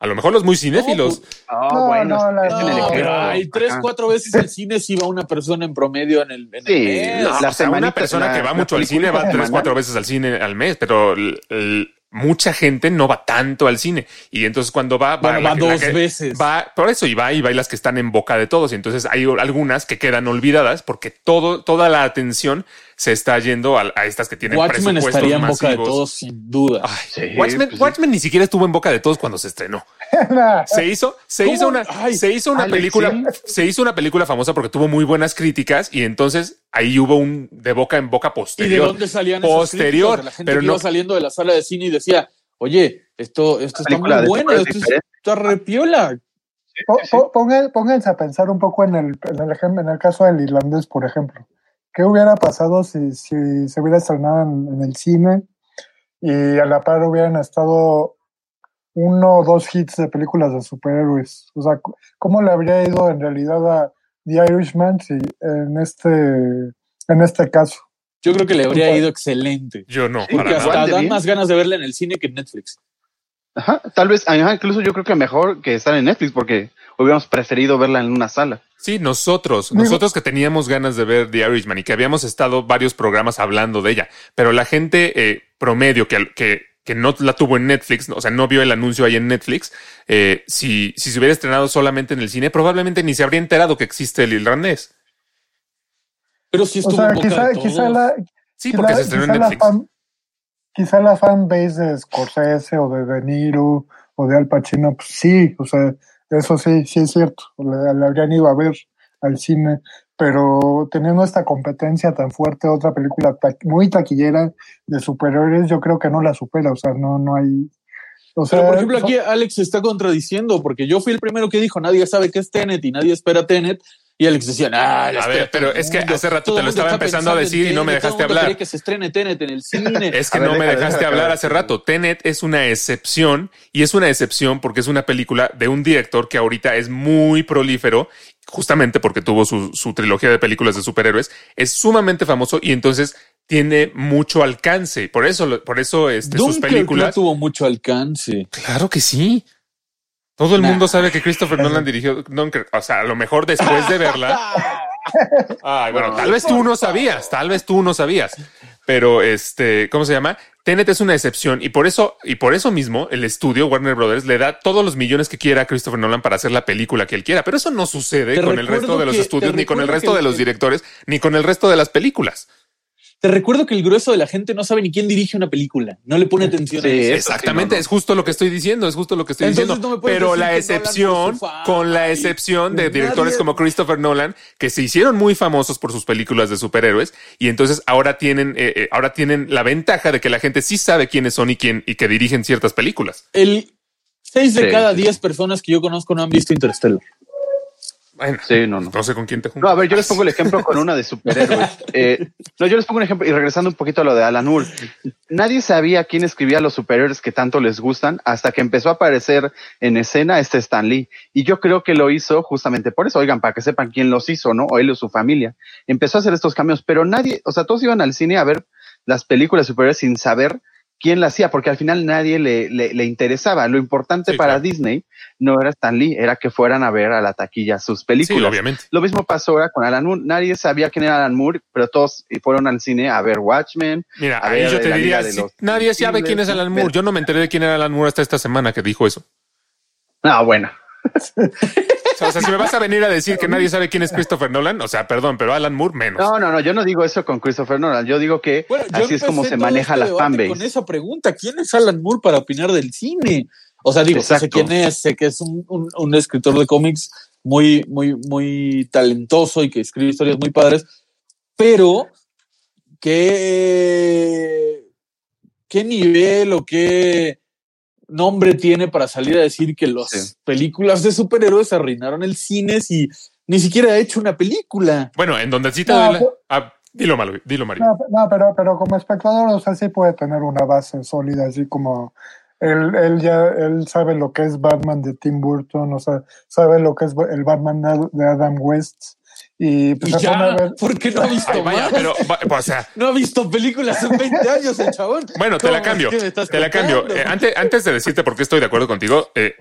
A lo mejor los muy cinéfilos. pues, Ah, No, bueno, no, el pero hay tres, cuatro veces al cine si va una persona en promedio en el, en el Sí, mes. No, la o sea, una persona la- que va mucho al cine va tres, cuatro veces al cine al mes, pero el- el- mucha gente no va tanto al cine. Y entonces cuando va, va, Bueno, va la dos que- veces. Va, por eso, y va, y va y las que están en boca de todos. Y entonces hay algunas que quedan olvidadas porque todo, toda la atención se está yendo a, a estas que tienen Watchmen presupuestos estaría en boca de masivos. todos, sin duda. Ay, Sí, Watchmen, pues sí. Watchmen ni siquiera estuvo en boca de todos cuando se estrenó. [laughs] Se hizo, se ¿Cómo? hizo una, Ay, se hizo una Alex, película, sí. se hizo una película famosa porque tuvo muy buenas críticas y entonces ahí hubo un de boca en boca ¿Y de posterior. dónde salían Posterior, la gente pero que no- iba saliendo de la sala de cine y decía, oye, esto, esto está muy bueno, esto diferente. está repiola. pónganse a pensar un poco en el, en el, en el caso del irlandés, por ejemplo. ¿Qué hubiera pasado si, si se hubiera estrenado en, en el cine y a la par hubieran estado uno o dos hits de películas de superhéroes? O sea, ¿cómo le habría ido en realidad a The Irishman si en este, en este caso? Yo creo que le habría ido excelente. Yo no, Sí, para hasta dan más ganas de verla en el cine que en Netflix. Ajá, tal vez, ajá, incluso yo creo que mejor que estar en Netflix porque hubiéramos preferido verla en una sala. Sí, nosotros, Digo- nosotros que teníamos ganas de ver The Irishman y que habíamos estado varios programas hablando de ella, pero la gente eh, promedio que, que, que no la tuvo en Netflix, o sea, no vio el anuncio ahí en Netflix, eh, si, si se hubiera estrenado solamente en el cine, probablemente ni se habría enterado que existe el irlandés. Pero sí O estuvo sea, en boca quizá, de todos. quizá la, Sí, quizá- porque se estrenó en quizá la Netflix. fan- quizá la fanbase de Scorsese o de De Niro o de Al Pacino, pues sí, o sea, eso sí, sí es cierto, le, le habrían ido a ver al cine, pero teniendo esta competencia tan fuerte, otra película ta- muy taquillera de superhéroes, yo creo que no la supera, o sea, no, no hay... O sea, Pero por ejemplo, son- aquí Alex se está contradiciendo porque yo fui el primero que dijo nadie sabe qué es Tenet y nadie espera Tenet. Y Alex decía, ah, la A ver, pero es que mundo. hace rato te lo estaba empezando a decir y no me dejaste hablar. que se estrene Tenet en el cine. Es que ver, no me dejaste hablar hace rato. Tenet es una excepción y es una excepción porque es una película de un director que ahorita es muy prolífero, justamente porque tuvo su, su trilogía de películas de superhéroes. Es sumamente famoso y entonces tiene mucho alcance. Por eso, por eso este, sus películas. no tuvo mucho alcance. Claro que sí. Todo el Nah. mundo sabe que Christopher Nolan dirigió Dunkirk. O sea, a lo mejor después de verla. [laughs] Ay, bueno, No, tal vez tú no sabías, tal vez tú no sabías. Pero este, ¿cómo se llama? Tenet es una excepción y por eso, y por eso mismo el estudio Warner Brothers le da todos los millones que quiera a Christopher Nolan para hacer la película que él quiera. Pero eso no sucede Te con el resto de los que- estudios, ni con el resto que- de los directores, ni con el resto de las películas. Te recuerdo que el grueso de la gente no sabe ni quién dirige una película. No le pone atención Sí, a eso. Exactamente, no, no. es justo lo que estoy diciendo, es justo lo que estoy Entonces diciendo. no Pero la excepción, con la excepción de Nadie- directores como Christopher Nolan, que se hicieron muy famosos por sus películas de superhéroes, y entonces ahora tienen, eh, eh, ahora tienen la ventaja de que la gente sí sabe quiénes son y quién, y que dirigen ciertas películas. El 6 de Sí, cada 10 personas que yo conozco no han visto Interstellar. Bueno, Sí, no, no. no sé con quién te No, juntas. a ver, yo les pongo el ejemplo con una de superhéroes. [laughs] Eh, no, yo les pongo un ejemplo y regresando un poquito a lo de Alan Moore. Nadie sabía quién escribía los superhéroes que tanto les gustan hasta que empezó a aparecer en escena este Stan Lee. Y yo creo que lo hizo justamente por eso. Oigan, para que sepan quién los hizo, ¿no? O él o su familia. Empezó a hacer estos cambios, pero nadie, o sea, todos iban al cine a ver las películas superhéroes sin saber quién la hacía, porque al final nadie le, le, le interesaba. Lo importante Sí, para claro. Disney no era Stan Lee, era que fueran a ver a la taquilla sus Sí, películas. obviamente. Lo mismo pasó ahora con Alan Moore. Nadie sabía quién era Alan Moore, pero todos fueron al cine a ver Watchmen. Mira, A ahí ver, yo te la diría, sí, los nadie sabe quién es ¿no? Alan Moore. Pero- Yo no me enteré de quién era Alan Moore hasta esta semana que dijo eso. No, bueno. [laughs] O sea, o sea, si me vas a venir a decir que nadie sabe quién es Christopher Nolan, o sea, perdón, pero Alan Moore menos. No, no, no, yo no digo eso con Christopher Nolan. Yo digo que Bueno, yo así es como se maneja este la fanbase. Con esa pregunta, ¿quién es Alan Moore para opinar del cine? O sea, digo, sé quién es, sé que es un, un- un escritor de cómics muy, muy, muy talentoso y que escribe historias muy padres, pero ¿qué, qué nivel o qué nombre tiene para salir a decir que las Sí. películas de superhéroes arruinaron el cine si ni siquiera ha hecho una película? Bueno, en donde sí te No, doy la- pues- Ah, dilo, Mario, dilo, Mario. No, no, pero, pero como espectador, o sea, sí puede tener una base sólida, así como él, él ya, él sabe lo que es Batman de Tim Burton, o sea, sabe lo que es el Batman de de Adam West, y pues Y ya, ver, porque no ha visto Ay, vaya, más. pero, va- o sea, [laughs] No ha visto películas en 20 años el chabón. Bueno, te ¿Cómo la es cambio. que Te la cambio. Eh, antes, antes de decirte por qué estoy de acuerdo contigo, eh,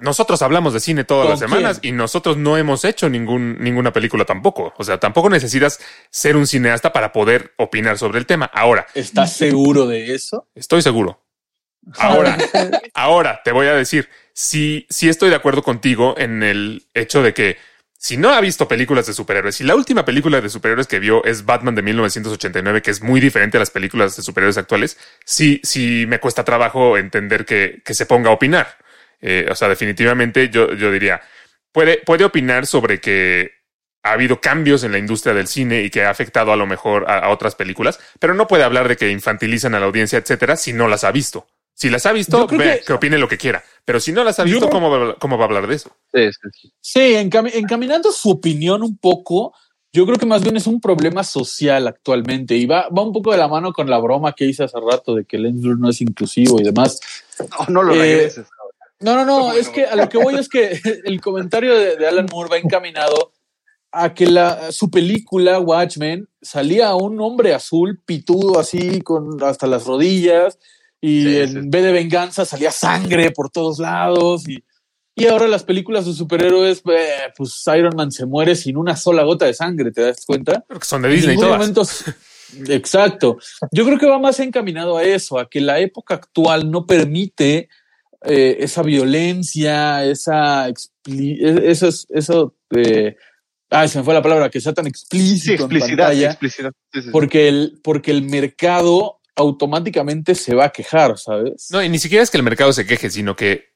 nosotros hablamos de cine todas ¿Con las semanas y nosotros no hemos hecho ningún, ninguna película tampoco. O sea, tampoco necesitas ser un cineasta para poder opinar sobre el tema. Ahora, ¿Estás seguro de eso? estoy seguro. Ahora, ahora te voy a decir, si, si estoy de acuerdo contigo en el hecho de que si no ha visto películas de superhéroes, si la última película de superhéroes que vio es Batman de 1989, que es muy diferente a las películas de superhéroes actuales, sí, sí me cuesta trabajo entender que, que se ponga a opinar. Eh, o sea, definitivamente yo, yo diría, puede, puede opinar sobre que ha habido cambios en la industria del cine y que ha afectado a lo mejor a, a otras películas, pero no puede hablar de que infantilizan a la audiencia, etcétera, si no las ha visto. Si las ha visto, Yo creo ve, que- que opine lo que quiera. Pero si no las ha visto, creo- ¿cómo va, cómo va a hablar de eso? Sí, sí, sí. Sí, encami- encaminando su opinión un poco, yo creo que más bien es un problema social actualmente y va, va un poco de la mano con la broma que hice hace rato de que el no es inclusivo y demás. No, no lo Eh, regreses. No, no, no, es que a lo que voy es que [laughs] el comentario de, de Alan Moore va encaminado a que la, su película Watchmen salía un hombre azul pitudo así con hasta las rodillas y Sí, en sí. vez de venganza salía sangre por todos lados y, y ahora las películas de superhéroes, eh, pues Iron Man se muere sin una sola gota de sangre, ¿te das cuenta? Porque son de En Disney todas. momento- [laughs] Exacto. Yo creo que va más encaminado a eso, a que la época actual no permite eh, esa violencia, esa expli- e- eso, es- eso eh, ah, se me fue la palabra, que sea tan Sí, explícito en explicidad, pantalla, explicidad. Sí, sí, sí. porque el, porque el mercado automáticamente se va a quejar, ¿sabes? No, y ni siquiera es que el mercado se queje, sino que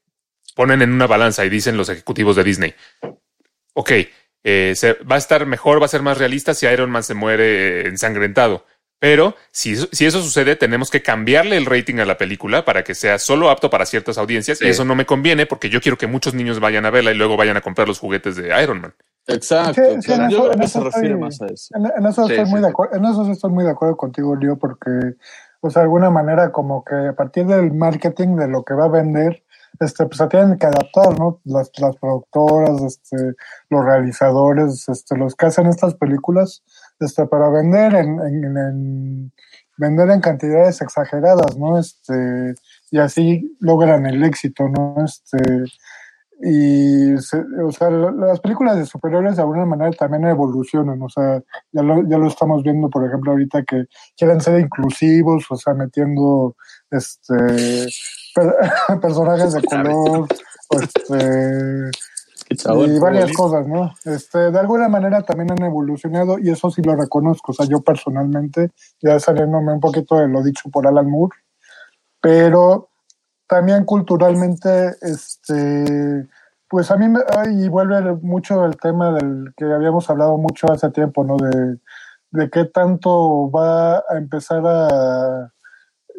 ponen en una balanza y dicen los ejecutivos de Disney. Ok, eh, se, va a estar mejor, va a ser más realista si Iron Man se muere eh, ensangrentado. Pero si, eso- si eso sucede, tenemos que cambiarle el rating a la película para que sea solo apto para ciertas audiencias. Sí. Y eso no me conviene porque yo quiero que muchos niños vayan a verla y luego vayan a comprar los juguetes de Iron Man. Exacto. Sí, sí, en Yo eso- en eso estoy-. En, eso Sí, estoy sí, muy de sí. acuerdo, en eso sí estoy muy de acuerdo contigo, Leo, porque, pues de alguna manera, como que a partir del marketing de lo que va a vender, este, pues se tienen que adaptar, ¿no? Las, las productoras, este, los realizadores, este, los que hacen estas películas, este, para vender en, en, en- vender en cantidades exageradas, ¿no? Este, y así logran el éxito, ¿no? Este, y se- o sea, la- las películas de superhéroes de alguna manera también evolucionan, o sea, ya lo, ya lo estamos viendo, por ejemplo, ahorita que quieren ser inclusivos, o sea, metiendo este per- [laughs] personajes de color, o este y varias cosas, ¿no? Este, de alguna manera también han evolucionado y eso sí lo reconozco, o sea, yo personalmente, ya saliéndome un poquito de lo dicho por Alan Moore, pero también culturalmente, este, pues a mí me, ay, y vuelve mucho el tema del que habíamos hablado mucho hace tiempo, ¿no? De, de qué tanto va a empezar a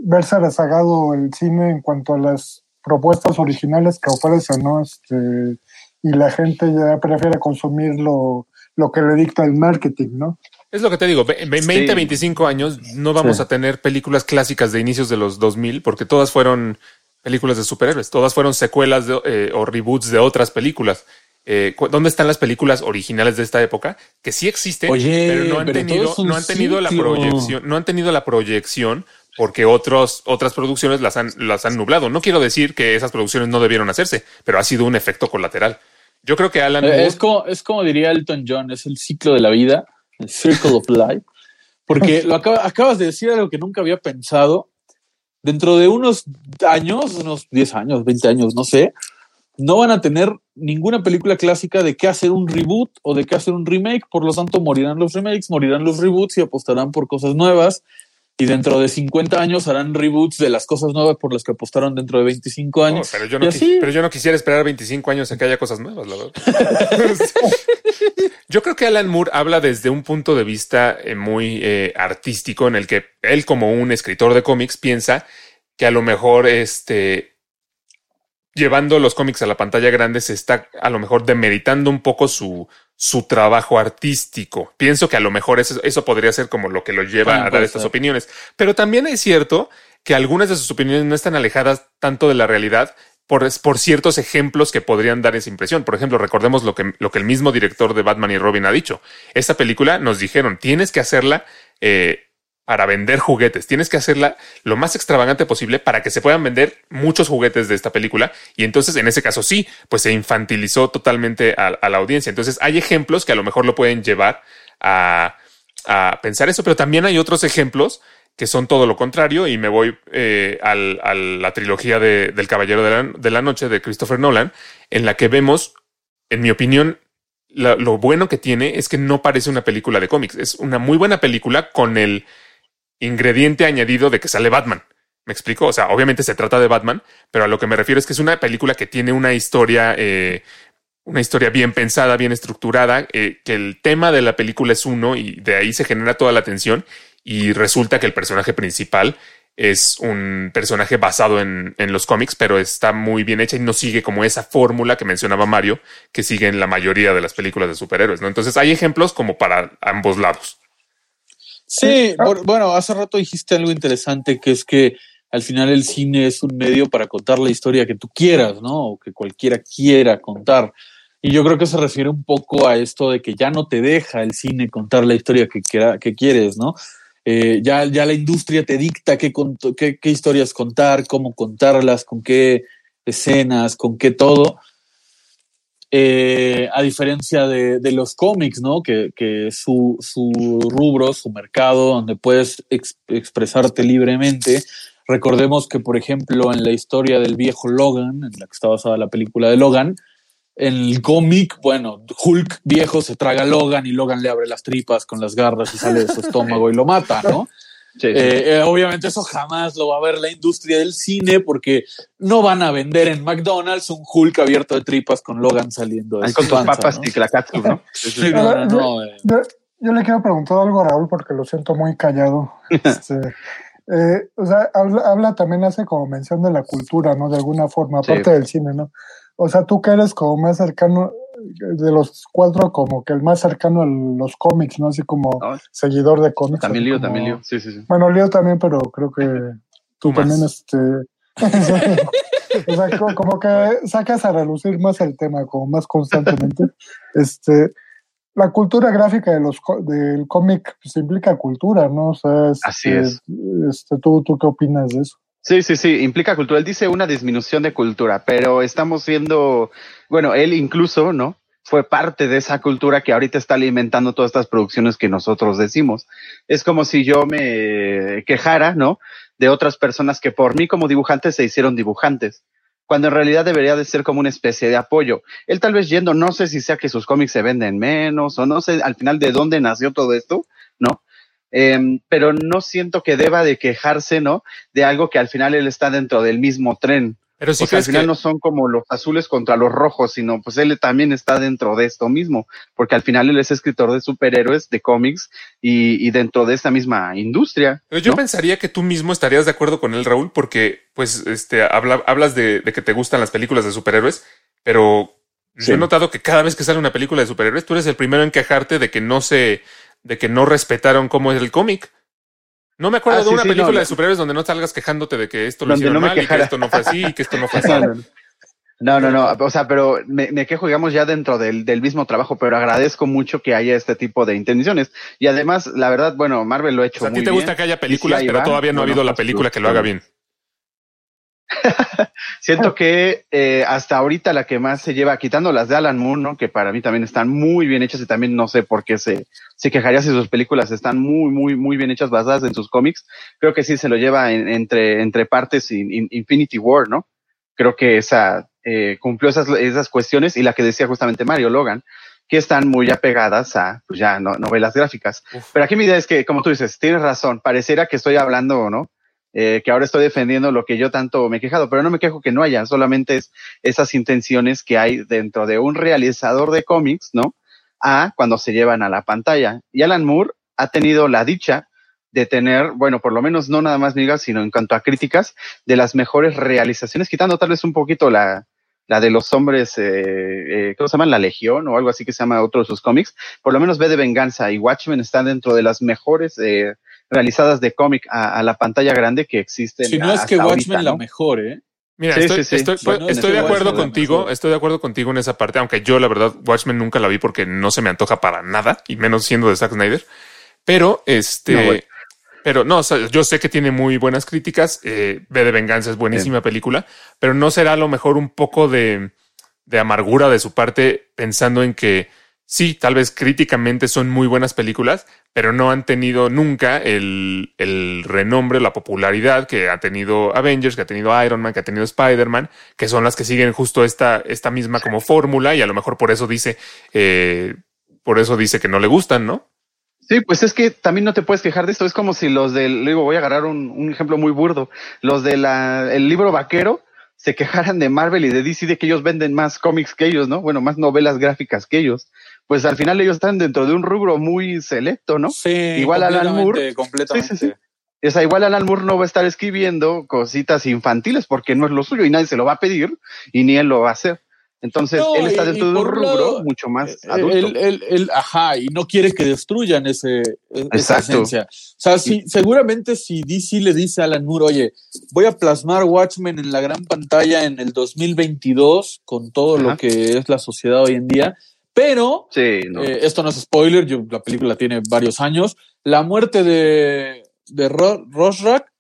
verse rezagado el cine en cuanto a las propuestas originales que ofrecen, ¿no? Este, y la gente ya prefiere consumir lo, lo que le dicta el marketing, ¿no? Es lo que te digo, ve- 20, Sí. 25 años no vamos Sí. a tener películas clásicas de inicios de los 2000 porque todas fueron películas de superhéroes, todas fueron secuelas de, eh, o reboots de otras películas. Eh, ¿Dónde están las películas originales de esta época? Que sí existen, Oye, pero no han pero tenido, no han tenido la proyección, no han tenido la proyección porque otros, otras producciones las han, las han nublado. No quiero decir que esas producciones no debieron hacerse, pero ha sido un efecto colateral. Yo creo que Alan Eh, Moore, Es como, es como diría Elton John, es el ciclo de la vida, el circle of life. Porque [laughs] lo acaba- acabas de decir algo que nunca había pensado. Dentro de unos años, unos 10 años, 20 años, no sé, no van a tener ninguna película clásica de qué hacer un reboot o de qué hacer un remake. Por lo tanto, morirán los remakes, morirán los reboots y apostarán por cosas nuevas. Y dentro de 50 años harán reboots de las cosas nuevas por las que apostaron dentro de 25 No, años. pero, yo no Y qui- así- pero yo no quisiera esperar 25 años a que haya cosas nuevas, la verdad. [laughs] yo creo que Alan Moore habla desde un punto de vista eh, muy eh, artístico en el que él como un escritor de cómics piensa que a lo mejor este llevando los cómics a la pantalla grande se está a lo mejor demeritando un poco su, su trabajo artístico. Pienso que a lo mejor eso, eso podría ser como lo que lo lleva a dar estas ser. opiniones. Pero también es cierto que algunas de sus opiniones no están alejadas tanto de la realidad por, por ciertos ejemplos que podrían dar esa impresión. Por ejemplo, recordemos lo que, lo que el mismo director de Batman y Robin ha dicho. Esta película nos dijeron, tienes que hacerla eh, para vender juguetes, tienes que hacerla lo más extravagante posible para que se puedan vender muchos juguetes de esta película. Y entonces, en ese caso, sí, pues se infantilizó totalmente a, la audiencia. Entonces, hay ejemplos que a lo mejor lo pueden llevar a, pensar eso, pero también hay otros ejemplos que son todo lo contrario, y me voy eh, a la trilogía de, del Caballero de la, Noche de Christopher Nolan, en la que vemos, en mi opinión, lo bueno que tiene es que no parece una película de cómics. Es una muy buena película con el ingrediente añadido de que sale Batman. ¿Me explico? O sea, obviamente se trata de Batman, pero a lo que me refiero es que es una película que tiene una historia, eh, una historia bien pensada, bien estructurada, eh, que el tema de la película es uno y de ahí se genera toda la tensión y resulta que el personaje principal es un personaje basado en, en los cómics, pero está muy bien hecha y no sigue como esa fórmula que mencionaba Mario, que sigue en la mayoría de las películas de superhéroes, ¿no? Entonces hay ejemplos como para ambos lados. Sí, Ah. bu- bueno, hace rato dijiste algo interesante que es que al final el cine es un medio para contar la historia que tú quieras, ¿no? O que cualquiera quiera contar. Y yo creo que se refiere un poco a esto de que ya no te deja el cine contar la historia que, quiera- que quieres, ¿no? Eh, ya, ya la industria te dicta qué, qué historias contar, cómo contarlas, con qué escenas, con qué todo. Eh, a diferencia de, de los cómics, ¿no? Que, que su, su rubro, su mercado, donde puedes ex- expresarte libremente. Recordemos que, por ejemplo, en la historia del viejo Logan, en la que está basada la película de Logan, en el cómic, bueno, Hulk viejo se traga a Logan y Logan le abre las tripas con las garras y sale de su [laughs] estómago y lo mata, ¿no? Sí, sí. Eh, eh, obviamente eso jamás lo va a ver la industria del cine porque no van a vender en McDonald's un Hulk abierto de tripas con Logan saliendo de con panza, papas ¿no? y clacatsu, ¿no? Sí, no, no, no, eh. Yo, yo le quiero preguntar algo a Raúl porque lo siento muy callado. [laughs] Este, eh, o sea, habla, habla también, hace como mención de la cultura, ¿no? De alguna forma, Sí. aparte del cine, ¿no? O sea, tú que eres como más cercano, de los cuatro, como que el más cercano a los cómics, ¿no? Así como No, seguidor de cómics. También lío, como- también lío. Sí, sí, sí. Bueno, Leo también, pero creo que [laughs] tú también, este. [laughs] o sea, co- como que sacas a relucir más el tema, como más constantemente. [laughs] este, la cultura gráfica de los co- del cómic pues, implica cultura, ¿no? O sea, este, Así es. Este, ¿tú, ¿tú qué opinas de eso? Sí, sí, sí, implica cultura. Él dice una disminución de cultura, pero estamos siendo, bueno, él incluso, ¿no? Fue parte de esa cultura que ahorita está alimentando todas estas producciones que nosotros decimos. Es como si yo me quejara, ¿no? De otras personas que por mí como dibujante se hicieron dibujantes, cuando en realidad debería de ser como una especie de apoyo. Él tal vez yendo, no sé si sea que sus cómics se venden menos o no sé al final de dónde nació todo esto, Em, pero no siento que deba de quejarse, ¿no? de algo que al final él está dentro del mismo tren. Pero si o sea, al final que... no son como los azules contra los rojos, sino pues él también está dentro de esto mismo, porque al final él es escritor de superhéroes, de cómics y, y dentro de esta misma industria. Pero yo ¿no? pensaría que tú mismo estarías de acuerdo con él, Raúl, porque pues este habla- hablas de, de que te gustan las películas de superhéroes, pero Sí. yo he notado que cada vez que sale una película de superhéroes, tú eres el primero en quejarte de que no se, de que no respetaron cómo es el cómic. No me acuerdo Ah, de sí, una sí, película no, de superhéroes donde no salgas quejándote de que esto lo hicieron no mal y que esto no fue así y que esto no fue [laughs] así. No, no, no. O sea, pero me, me quejo, digamos, ya dentro del, del mismo trabajo, pero agradezco mucho que haya este tipo de intenciones. Y además, la verdad, bueno, Marvel lo ha O hecho sea, a ti te gusta que haya películas, pero va. todavía no ha habido la pues, película que lo pues, haga bien. [laughs] Siento que eh, hasta ahorita la que más se lleva, quitando las de Alan Moore, ¿no? que para mí también están muy bien hechas y también no sé por qué se, se quejaría si sus películas están muy, muy, muy bien hechas basadas en sus cómics. Creo que sí se lo lleva en- entre, entre partes in- in- Infinity War, ¿no? Creo que esa eh, cumplió esas, esas cuestiones y la que decía justamente Mario Logan, que están muy apegadas a pues ya no, novelas gráficas. Uf. Pero aquí mi idea es que, como tú dices, tienes razón, pareciera que estoy hablando, ¿no? Eh, que ahora estoy defendiendo lo que yo tanto me he quejado, pero no me quejo que no haya, solamente es esas intenciones que hay dentro de un realizador de cómics, ¿no? A cuando se llevan a la pantalla. Y Alan Moore ha tenido la dicha de tener, bueno, por lo menos no nada más migas, sino en cuanto a críticas, de las mejores realizaciones, quitando tal vez un poquito la, la de los hombres, eh, eh, ¿cómo se llama? La Legión o algo así que se llama otro de sus cómics. Por lo menos V de Venganza y Watchmen están dentro de las mejores eh, realizadas de cómic a, a la pantalla grande que existen. Si no es que ahorita, Watchmen la ¿no? mejor, ¿eh? Mira, Sí, estoy, sí, sí. estoy- Bueno, estoy es de acuerdo contigo, estoy de acuerdo contigo en esa parte, aunque yo la verdad Watchmen nunca la vi porque no se me antoja para nada, y menos siendo de Zack Snyder. Pero este, No, pero no, o sea, yo sé que tiene muy buenas críticas. Eh, V de Venganza es buenísima película, pero no será a lo mejor un poco de, de amargura de su parte pensando en que sí, tal vez críticamente son muy buenas películas, pero no han tenido nunca el, renombre, la popularidad que ha tenido Avengers, que ha tenido Iron Man, que ha tenido Spider-Man, que son las que siguen justo esta, misma como fórmula y a lo mejor por eso dice, eh, por eso dice que no le gustan, ¿no? Sí, pues es que también no te puedes quejar de esto. Es como si los del, digo, voy a agarrar un, un ejemplo muy burdo. Los del el libro vaquero se quejaran de Marvel y de DC de que ellos venden más cómics que ellos, ¿no? Bueno, más novelas gráficas que ellos pues al final ellos están dentro de un rubro muy selecto, ¿no? Sí, igual Alan Moore. Completamente. Sí, sí, sí. O sea, igual Alan Moore no va a estar escribiendo cositas infantiles porque no es lo suyo y nadie se lo va a pedir y ni él lo va a hacer. Entonces, él está dentro de un rubro mucho más eh, adulto. Él, ajá, y no quiere que destruyan ese, e, esa esencia. O sea, si, seguramente si DC le dice a Alan Moore, oye, voy a plasmar Watchmen en la gran pantalla en el 2022 con todo lo que es la sociedad hoy en día, pero eh, esto no es spoiler, yo, la película tiene varios años. La muerte de, de Rosrak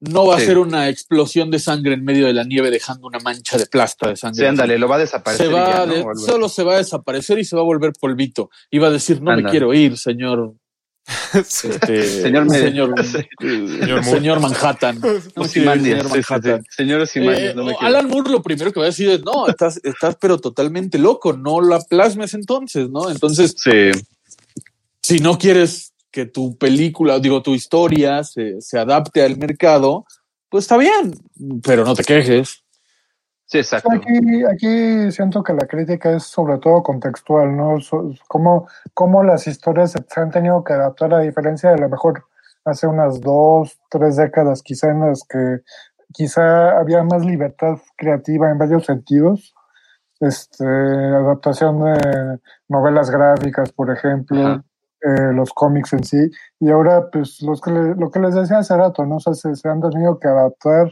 no va a ser una explosión de sangre en medio de la nieve dejando una mancha de plasta de sangre. Sí, ándale, lo va a desaparecer. solo se va a desaparecer y se va a volver polvito. Y va a decir, no me quiero ir, señor [laughs] este, señor, [laughs] señor, señor, Manhattan. No, señor Manhattan. [laughs] Señor eh, Alan Moore lo primero que va a decir es, no, estás, estás pero totalmente loco, no la plasmes entonces, ¿no? Entonces, si no quieres que tu película, digo, tu historia se, se adapte al mercado, pues está bien, pero no te quejes. Sí, exacto. Aquí, aquí siento que la crítica es sobre todo contextual, ¿no? Cómo, cómo las historias se han tenido que adaptar a diferencia de lo mejor hace unas dos, tres décadas, quizá en las que quizá había más libertad creativa en varios sentidos. Este, adaptación de novelas gráficas, por ejemplo, eh, los cómics en sí. Y ahora, pues, los que lo que les decía hace rato, ¿no? O sea, se, se han tenido que adaptar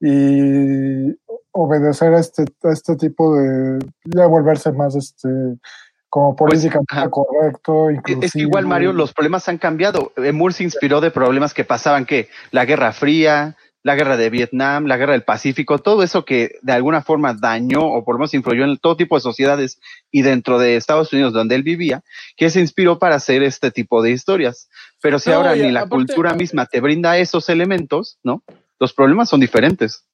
y obedecer a este, este tipo de, ya volverse más este como pues, políticamente correcto. Inclusive. Es igual, Mario, los problemas han cambiado. Eh, Moore se inspiró de problemas que pasaban, que la Guerra Fría, la guerra de Vietnam, la guerra del Pacífico, todo eso que de alguna forma dañó o por lo menos influyó en todo tipo de sociedades y dentro de Estados Unidos donde él vivía, que se inspiró para hacer este tipo de historias. Pero si ahora ni la cultura misma te brinda esos elementos, ¿no? Los problemas son diferentes.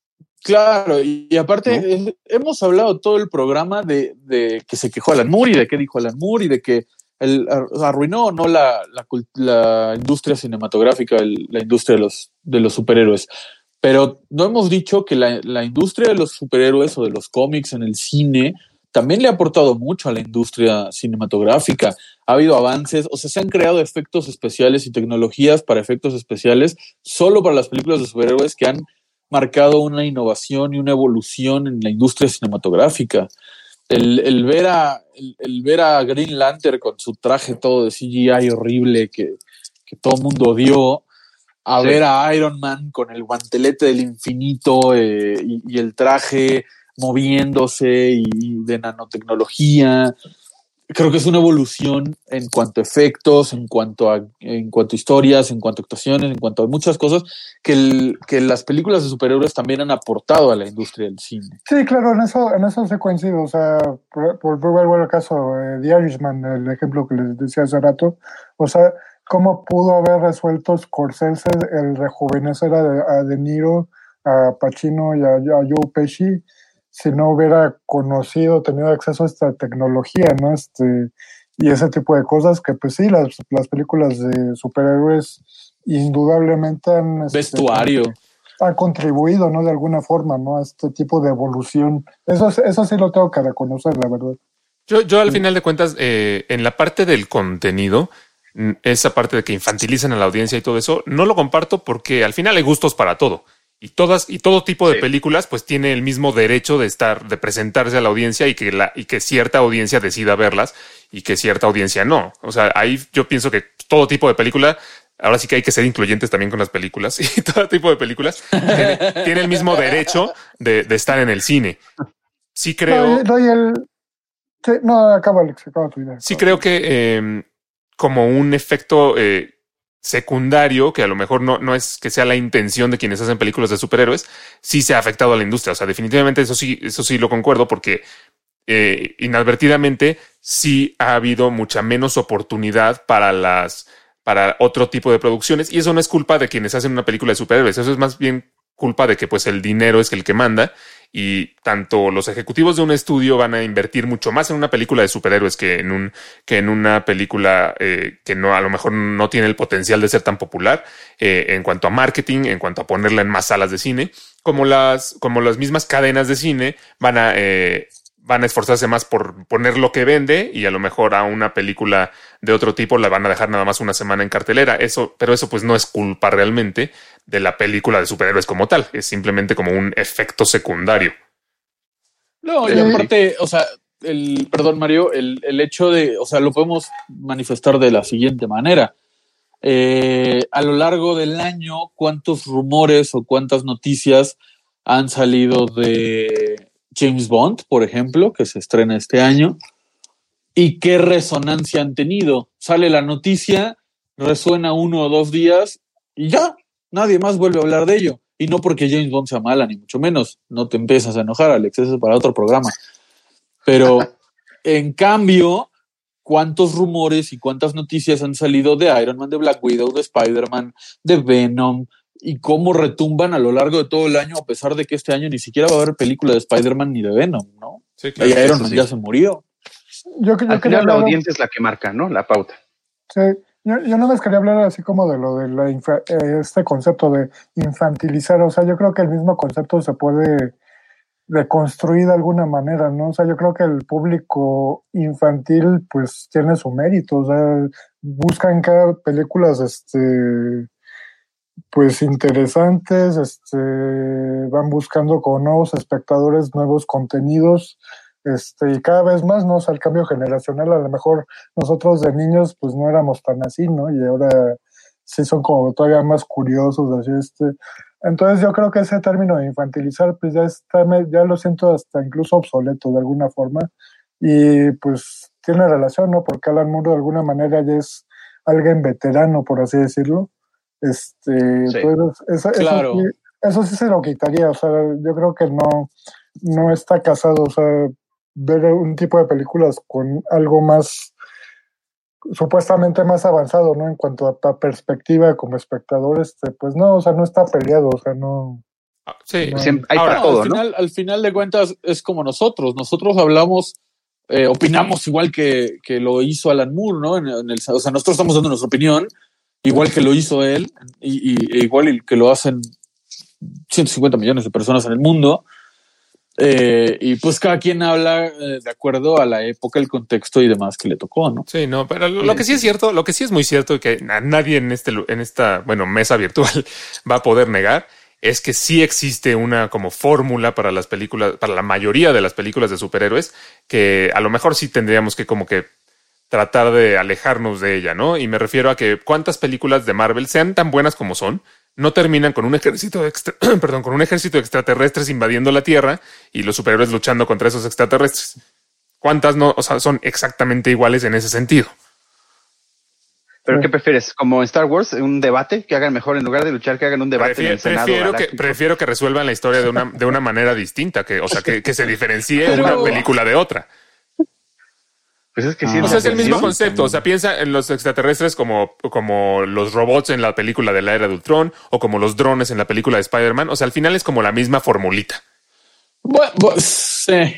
Claro, y, aparte hemos hablado todo el programa de, de, que se quejó Alan Moore y de qué dijo Alan Moore y de que el, arruinó no la, la, la industria cinematográfica, la industria de los, de los superhéroes. Pero no hemos dicho que la, la, industria de los superhéroes o de los cómics en el cine también le ha aportado mucho a la industria cinematográfica. Ha habido avances, o sea, se han creado efectos especiales y tecnologías para efectos especiales solo para las películas de superhéroes que han marcado una innovación y una evolución en la industria cinematográfica. El, ver, a, el, ver a Green Lantern con su traje todo de CGI horrible que, todo el mundo odió, a ver a Iron Man con el guantelete del infinito eh, y, el traje moviéndose y de nanotecnología, creo que es una evolución en cuanto a efectos, en cuanto a, en cuanto a historias, en cuanto a actuaciones, en cuanto a muchas cosas que, que las películas de superhéroes también han aportado a la industria del cine. Sí, claro, en eso, en eso se coincide. O sea, por, por, por el caso de The Irishman, el ejemplo que les decía hace rato, o sea, cómo pudo haber resuelto Scorsese el rejuvenecer a, a De Niro, a Pacino y a, a Joe Pesci si no hubiera conocido, tenido acceso a esta tecnología, ¿no? Este, y ese tipo de cosas que pues sí, las, las películas de superhéroes indudablemente han... Este, Vestuario. ha contribuido, ¿no? De alguna forma, ¿no? A este tipo de evolución. Eso, eso sí lo tengo que reconocer, la verdad. Yo, yo al final de cuentas, eh, en la parte del contenido, esa parte de que infantilizan a la audiencia y todo eso, no lo comparto porque al final hay gustos para todo y todas y todo tipo de películas pues tiene el mismo derecho de estar de presentarse a la audiencia y que la y que cierta audiencia decida verlas y que cierta audiencia no. O sea ahí yo pienso que todo tipo de película ahora sí que hay que ser incluyentes también con las películas [laughs] y todo tipo de películas tiene, el mismo derecho de, estar en el cine. Sí creo no, el, no acaba Alex acaba tu idea sí creo que em, como un efecto eh, secundario, que a lo mejor no, no es que sea la intención de quienes hacen películas de superhéroes, sí se ha afectado a la industria. O sea, definitivamente eso sí, eso sí lo concuerdo porque eh, inadvertidamente sí ha habido mucha menos oportunidad para las para otro tipo de producciones y eso no es culpa de quienes hacen una película de superhéroes, eso es más bien culpa de que pues el dinero es el que manda y tanto los ejecutivos de un estudio van a invertir mucho más en una película de superhéroes que en un que en una película eh, que no a lo mejor no tiene el potencial de ser tan popular eh, en cuanto a marketing, en cuanto a ponerla en más salas de cine, como las como las mismas cadenas de cine van a eh, van a esforzarse más por poner lo que vende y a lo mejor a una película de otro tipo la van a dejar nada más una semana en cartelera. Eso, pero eso pues no es culpa realmente de la película de superhéroes como tal. Es simplemente como un efecto secundario. No, y aparte, o sea, el, perdón Mario, el, el hecho de, o sea, lo podemos manifestar de la siguiente manera. Eh, a lo largo del año, ¿cuántos rumores o cuántas noticias han salido de James Bond, por ejemplo, que se estrena este año, y qué resonancia han tenido. Sale la noticia, resuena uno o dos días y ya, nadie más vuelve a hablar de ello. Y no porque James Bond sea mala, ni mucho menos. No te empiezas a enojar, Alex, eso es para otro programa. Pero, [laughs] en cambio, ¿cuántos rumores y cuántas noticias han salido de Iron Man, de Black Widow, de Spider-Man, de Venom, y cómo retumban a lo largo de todo el año, a pesar de que este año ni siquiera va a haber película de Spider-Man ni de Venom, ¿no? Sí, claro. y Iron eso Man sí. ya se murió. Yo, yo Al la audiencia es la que marca, ¿no? La pauta. Sí, yo, yo nada más quería hablar así como de lo de la infa- eh, este concepto de infantilizar. O sea, yo creo que el mismo concepto se puede deconstruir de alguna manera, ¿no? O sea, yo creo que el público infantil pues tiene su mérito. O sea, buscan cada películas este pues interesantes, este van buscando con nuevos espectadores, nuevos contenidos, este, y cada vez más, ¿no? O sea, el cambio generacional, a lo mejor nosotros de niños pues no éramos tan así, ¿no? Y ahora sí son como todavía más curiosos, así este. Entonces yo creo que ese término de infantilizar pues ya está, ya lo siento hasta incluso obsoleto de alguna forma y pues tiene relación, ¿no? Porque Alan Moore de alguna manera ya es alguien veterano, por así decirlo. Este, Sí. entonces, eso, eso Claro. sí, eso sí se lo quitaría, o sea, yo creo que no, no está casado, o sea, ver un tipo de películas con algo más supuestamente más avanzado, ¿no? En cuanto a, a perspectiva como espectador, este, pues no, o sea, no está peleado, o sea, no. Ah, Sí, No. Siempre- hay Ahora, para todo, al, ¿no? final, al final de cuentas es como nosotros. Nosotros hablamos, eh, opinamos igual que, que lo hizo Alan Moore, ¿no? En, en el, o sea, nosotros estamos dando nuestra opinión, igual que lo hizo él, y, y- e igual que lo hacen 150 millones de personas en el mundo. Eh, y pues cada quien habla eh, de acuerdo a la época, el contexto y demás que le tocó, ¿no? Sí, no, pero lo, lo que sí es cierto, lo que sí es muy cierto y que a nadie en este, en esta, bueno, mesa virtual [laughs] va a poder negar es que sí existe una como fórmula para las películas, para la mayoría de las películas de superhéroes, que a lo mejor sí tendríamos que como que tratar de alejarnos de ella, ¿no? Y me refiero a que cuántas películas de Marvel, sean tan buenas como son, no terminan con un ejército de extra- [clears throat] perdón, con un ejército de extraterrestres invadiendo la Tierra y los superhéroes luchando contra esos extraterrestres. ¿Cuántas no, o sea, son exactamente iguales en ese sentido? ¿Pero qué prefieres? ¿Como Star Wars? ¿Un debate? ¿Que hagan mejor en lugar de luchar, que hagan un debate en Prefiero, el Senado? prefiero que, prefiero que resuelvan la historia de una, de una manera distinta, que, o sea, que, que se diferencie Pero- una película de otra. Pues es que sí. Ah. O la sea, es el mismo concepto. O sea, piensa en los extraterrestres como, como los robots en la película de la era de Ultron o como los drones en la película de Spider-Man. O sea, al final es como la misma formulita. Bueno, pues, sí.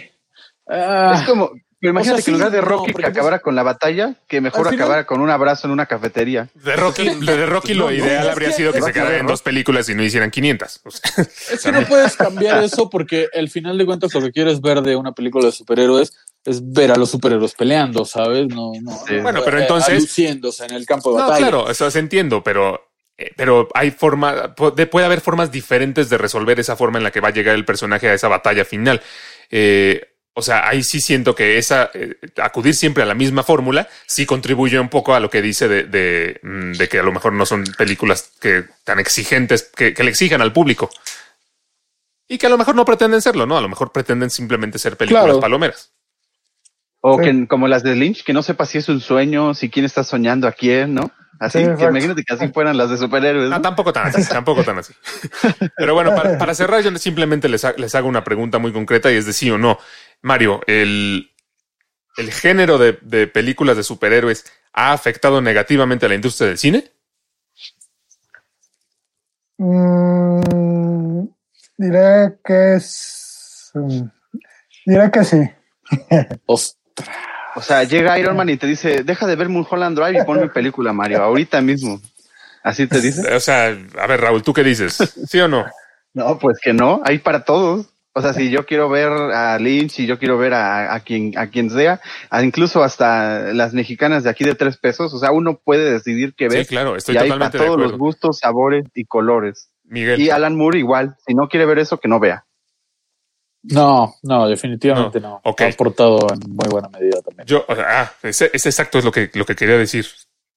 Ah, Es como, pero imagínate O sea, que en sí, lugar de Rocky que acabara con la batalla, que mejor acabara con un abrazo en una cafetería. De Rocky, de Rocky lo No, ideal habría que- sido que se que- quedara en dos películas y no hicieran 500. O sea, Es que no puedes cambiar eso porque al final de cuentas lo que quieres ver de una película de superhéroes es ver a los superhéroes peleando, ¿sabes? No, no. Sí. no, Bueno, pero eh, entonces- luciéndose en el campo de No, batalla. claro, eso se entiendo, pero, eh, pero hay forma, puede, haber formas diferentes de resolver esa forma en la que va a llegar el personaje a esa batalla final. Eh, o sea, ahí sí siento que esa eh, acudir siempre a la misma fórmula sí contribuye un poco a lo que dice de, de, mm, de que a lo mejor no son películas que tan exigentes que, que le exijan al público. Y que a lo mejor no pretenden serlo, ¿no? A lo mejor pretenden simplemente ser películas Claro. palomeras. O Sí. que como las de Lynch, que no sepa si es un sueño, si quién está soñando a quién, ¿no? Así, Sí, que exacto. imagínate que así fueran las de superhéroes. No, ¿no? tampoco tan así, tampoco tan así. [laughs] Pero bueno, para, para cerrar, yo simplemente les, ha- les hago una pregunta muy concreta y es de sí o no. Mario, el, el género de, de películas de superhéroes ha afectado negativamente a la industria del cine? Mm, diré que es. mm, Diré que sí. Ostras. O sea, llega Iron Man y te dice, deja de ver Mulholland Drive y ponme película, Mario, ahorita mismo. ¿Así te dice? O sea, a ver, Raúl, ¿tú qué dices? ¿Sí o no? No, pues que no, hay para todos. O sea, si yo quiero ver a Lynch y yo quiero ver a, a quien a quien sea, a incluso hasta las mexicanas de aquí de tres pesos, o sea, uno puede decidir qué ver. Sí, claro, estoy y hay para totalmente de todos los gustos, sabores y colores. Miguel. Y Alan Moore igual, si no quiere ver eso, que no vea. No, no, definitivamente no. Ha aportado en muy buena medida también. Yo, o sea, ah, ese, ese exacto es lo que, lo que quería decir.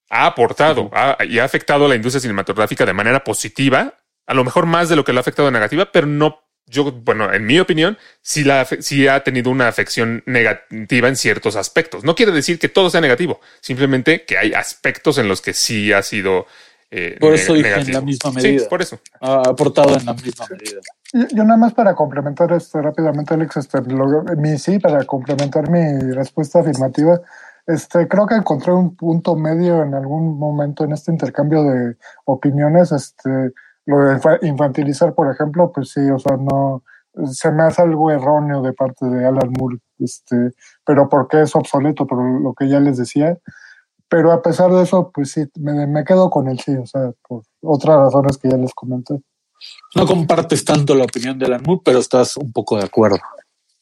Ha aportado ha- y ha afectado a la industria cinematográfica de manera positiva, a lo mejor más de lo que lo ha afectado negativa, pero no, yo, bueno, en mi opinión, sí, la, sí ha tenido una afección negativa en ciertos aspectos. No quiere decir que todo sea negativo, simplemente que hay aspectos en los que sí ha sido eh, Por eso dije en la misma Sí, medida. por eso. Ha aportado en la misma medida. Yo, yo nada más para complementar este rápidamente, Alex, este, lo- mi sí, para complementar mi respuesta afirmativa, este, creo que encontré un punto medio en algún momento en este intercambio de opiniones, este, lo de infa- infantilizar, por ejemplo, pues sí, o sea, no, se me hace algo erróneo de parte de Alan Moore, este, pero porque es obsoleto, por lo que ya les decía. Pero a pesar de eso, pues sí, me, me quedo con el sí, o sea, por otras razones que ya les comenté. No compartes tanto la opinión de Alan Moore, pero estás un poco de acuerdo.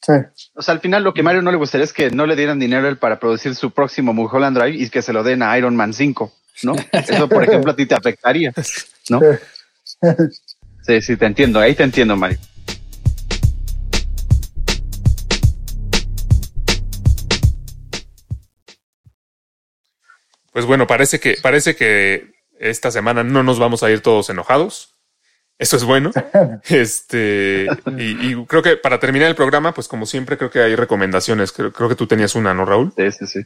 Sí. O sea, al final lo que Mario no le gustaría es que no le dieran dinero a él para producir su próximo Mulholland Drive y que se lo den a Iron Man 5, ¿no? Eso, por ejemplo, a ti te afectaría, ¿no? [laughs] Sí, sí, te entiendo, ahí te entiendo, Mario. Pues bueno, parece que, parece que esta semana no nos vamos a ir todos enojados. Eso es bueno. [laughs] Este, y, y creo que para terminar el programa, pues como siempre, creo que hay recomendaciones. Creo, creo que tú tenías una, ¿no, Raúl? Sí, sí, sí.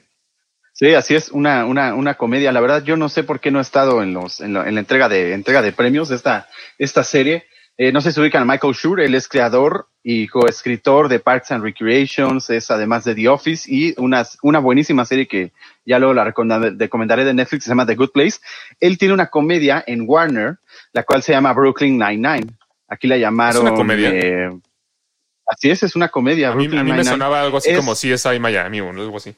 Sí, así es, una, una, una comedia. La verdad, yo no sé por qué no he estado en los, en, la- en la entrega de, entrega de premios de esta, esta serie. Eh, no sé si ubican a Michael Schur, él es creador y coescritor de Parks and Recreations, es además de The Office y una, una buenísima serie que ya luego la recomenda- recomendaré de Netflix, se llama The Good Place. Él tiene una comedia en Warner, la cual se llama Brooklyn Nine-Nine. Aquí la llamaron. ¿Es una comedia? eh, así es, es una comedia. A mí, Brooklyn a mí me sonaba algo así Es- como CSI Miami o algo así.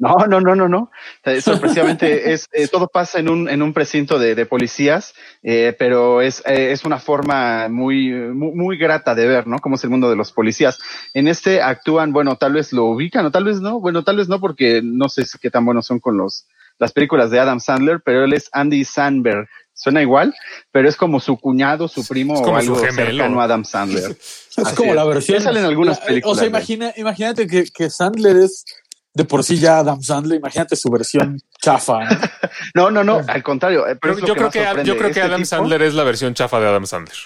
No, no, no, no, no. Eh, Sorpresivamente [laughs] es eh, todo pasa en un en un precinto de, de policías, eh, pero es eh, es una forma muy, muy muy grata de ver, ¿no? Cómo es el mundo de los policías. En este actúan, bueno, tal vez lo ubican o tal vez no, bueno, tal vez no porque no sé si qué tan buenos son con los las películas de Adam Sandler, pero él es Andy Sandberg. Suena igual, pero es como su cuñado, su primo o como su algo gemelo. cercano a Adam Sandler. [laughs] Es Así como es. la versión. Ya salen algunas la- películas, O sea, imagina, imagínate que, que Sandler es de por sí ya Adam Sandler. Imagínate su versión chafa. ¿no? [laughs] No, no, no, al contrario. eh, Creo- yo, creo que, sorprende. yo creo que Este Adam tipo- Sandler es la versión chafa de Adam Sandler.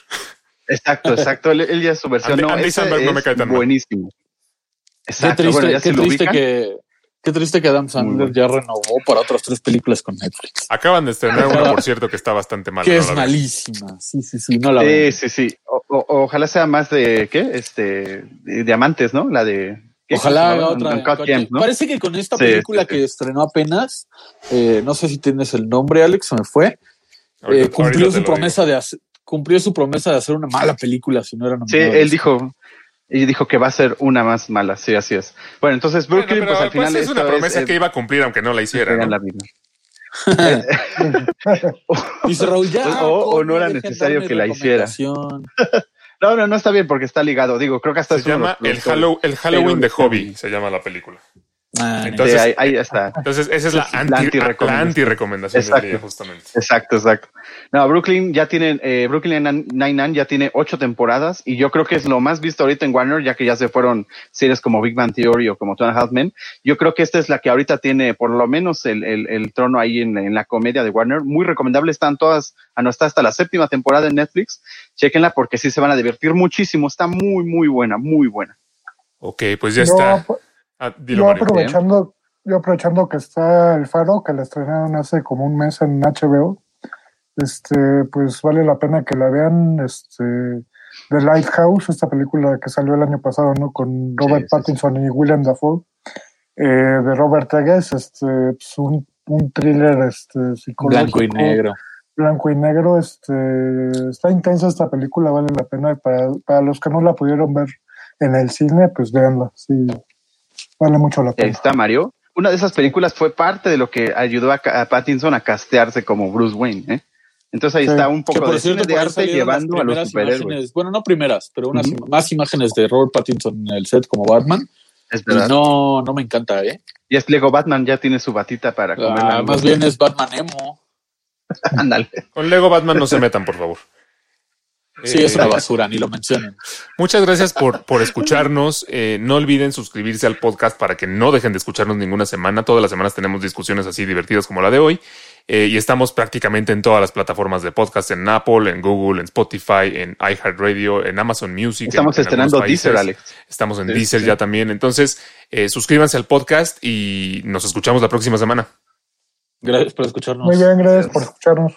Exacto, exacto. Él, él ya es su versión. Andy- no, Andy no me cae tan buenísimo. Qué triste, bueno, ya qué triste que. Qué triste que Adam Sandler ya renovó para otras tres películas con Netflix. Acaban de estrenar una, por cierto, que está bastante mala. que no es malísima. Sí, sí, sí. No la Sí, veo. sí, sí. O- o- ojalá sea más de, ¿qué? Este, de diamantes, ¿no? La de... Ojalá ¿Cómo haga otra. Parece que con esta Sí, película sí, sí. que estrenó apenas, eh, no sé si tienes el nombre, Alex, se me fue. Ahorita- eh, cumplió su promesa de hacer, cumplió su promesa de hacer una mala película si no era Sí, él dijo... Y dijo que va a ser una más mala, sí, así es. Bueno, entonces. Brooklyn, Bueno, pero, pues al final pues, es una promesa que iba a cumplir aunque no la hiciera. ¿no? la vida. [laughs] [laughs] Dice Raúl, ya. O- no era necesario que la hiciera. No, no, no está bien porque está ligado. Digo, creo que hasta Se llama el, productores. Hallow- el Halloween de Hobby, se llama la película. Ah, Entonces- ahí, ahí está. Entonces, esa es la anti- anti-recomendación del Exacto. día, justamente. Exacto, exacto. No, Brooklyn ya tiene, eh, Brooklyn Nine-Nine ya tiene ocho temporadas y yo creo que es lo más visto ahorita en Warner, ya que ya se fueron series como Big Bang Theory o como Two and a Half Men. Yo creo que esta es la que ahorita tiene por lo menos el, el, el trono ahí en, en la comedia de Warner. Muy recomendable, están todas, ah, no, está hasta la séptima temporada en Netflix. Chequenla porque sí se van a divertir muchísimo. Está muy, muy buena, muy buena. Ok, pues ya Yo, está. Ah, dilo, yo aprovechando, yo aprovechando que está el Faro, que la estrenaron hace como un mes en HBO, este, pues vale la pena que la vean, este, The Lighthouse, esta película que salió el año pasado, ¿no? Con Robert sí, sí. Pattinson y William Dafoe. eh, de Robert Eggers, este, pues un, un thriller este, psicológico. Blanco y negro. Blanco y negro, este, está intensa esta película, vale la pena. Para, para los que no la pudieron ver en el cine, pues véanla, sí, vale mucho la Ahí pena. está Mario. Una de esas películas fue parte de lo que ayudó a, Pattinson a castearse como Bruce Wayne. ¿eh? Entonces ahí Sí. está un Que poco por de cierto, cine de por ahí arte llevando a los superhéroes. imágenes, bueno, no primeras, pero unas más imágenes de Robert Pattinson en el set como Batman. Es verdad. no, no me encanta, ¿eh? Y es Lego Batman ya tiene su batita para comer. Ah, más bien es Batman emo. [laughs] Ándale. Con Lego Batman no se metan, por favor. Sí, Eh, es una basura, ni lo mencionen. Muchas gracias por, por escucharnos. Eh, no olviden suscribirse al podcast para que no dejen de escucharnos ninguna semana. Todas las semanas tenemos discusiones así divertidas como la de hoy. Eh, y estamos prácticamente en todas las plataformas de podcast, en Apple, en Google, en Spotify, en iHeartRadio, en Amazon Music. Estamos en- en estrenando. Deezer, Alex. Estamos en Sí, Deezer sí. ya también. Entonces, eh, suscríbanse al podcast y nos escuchamos la próxima semana. Gracias por escucharnos. Muy bien, gracias por escucharnos.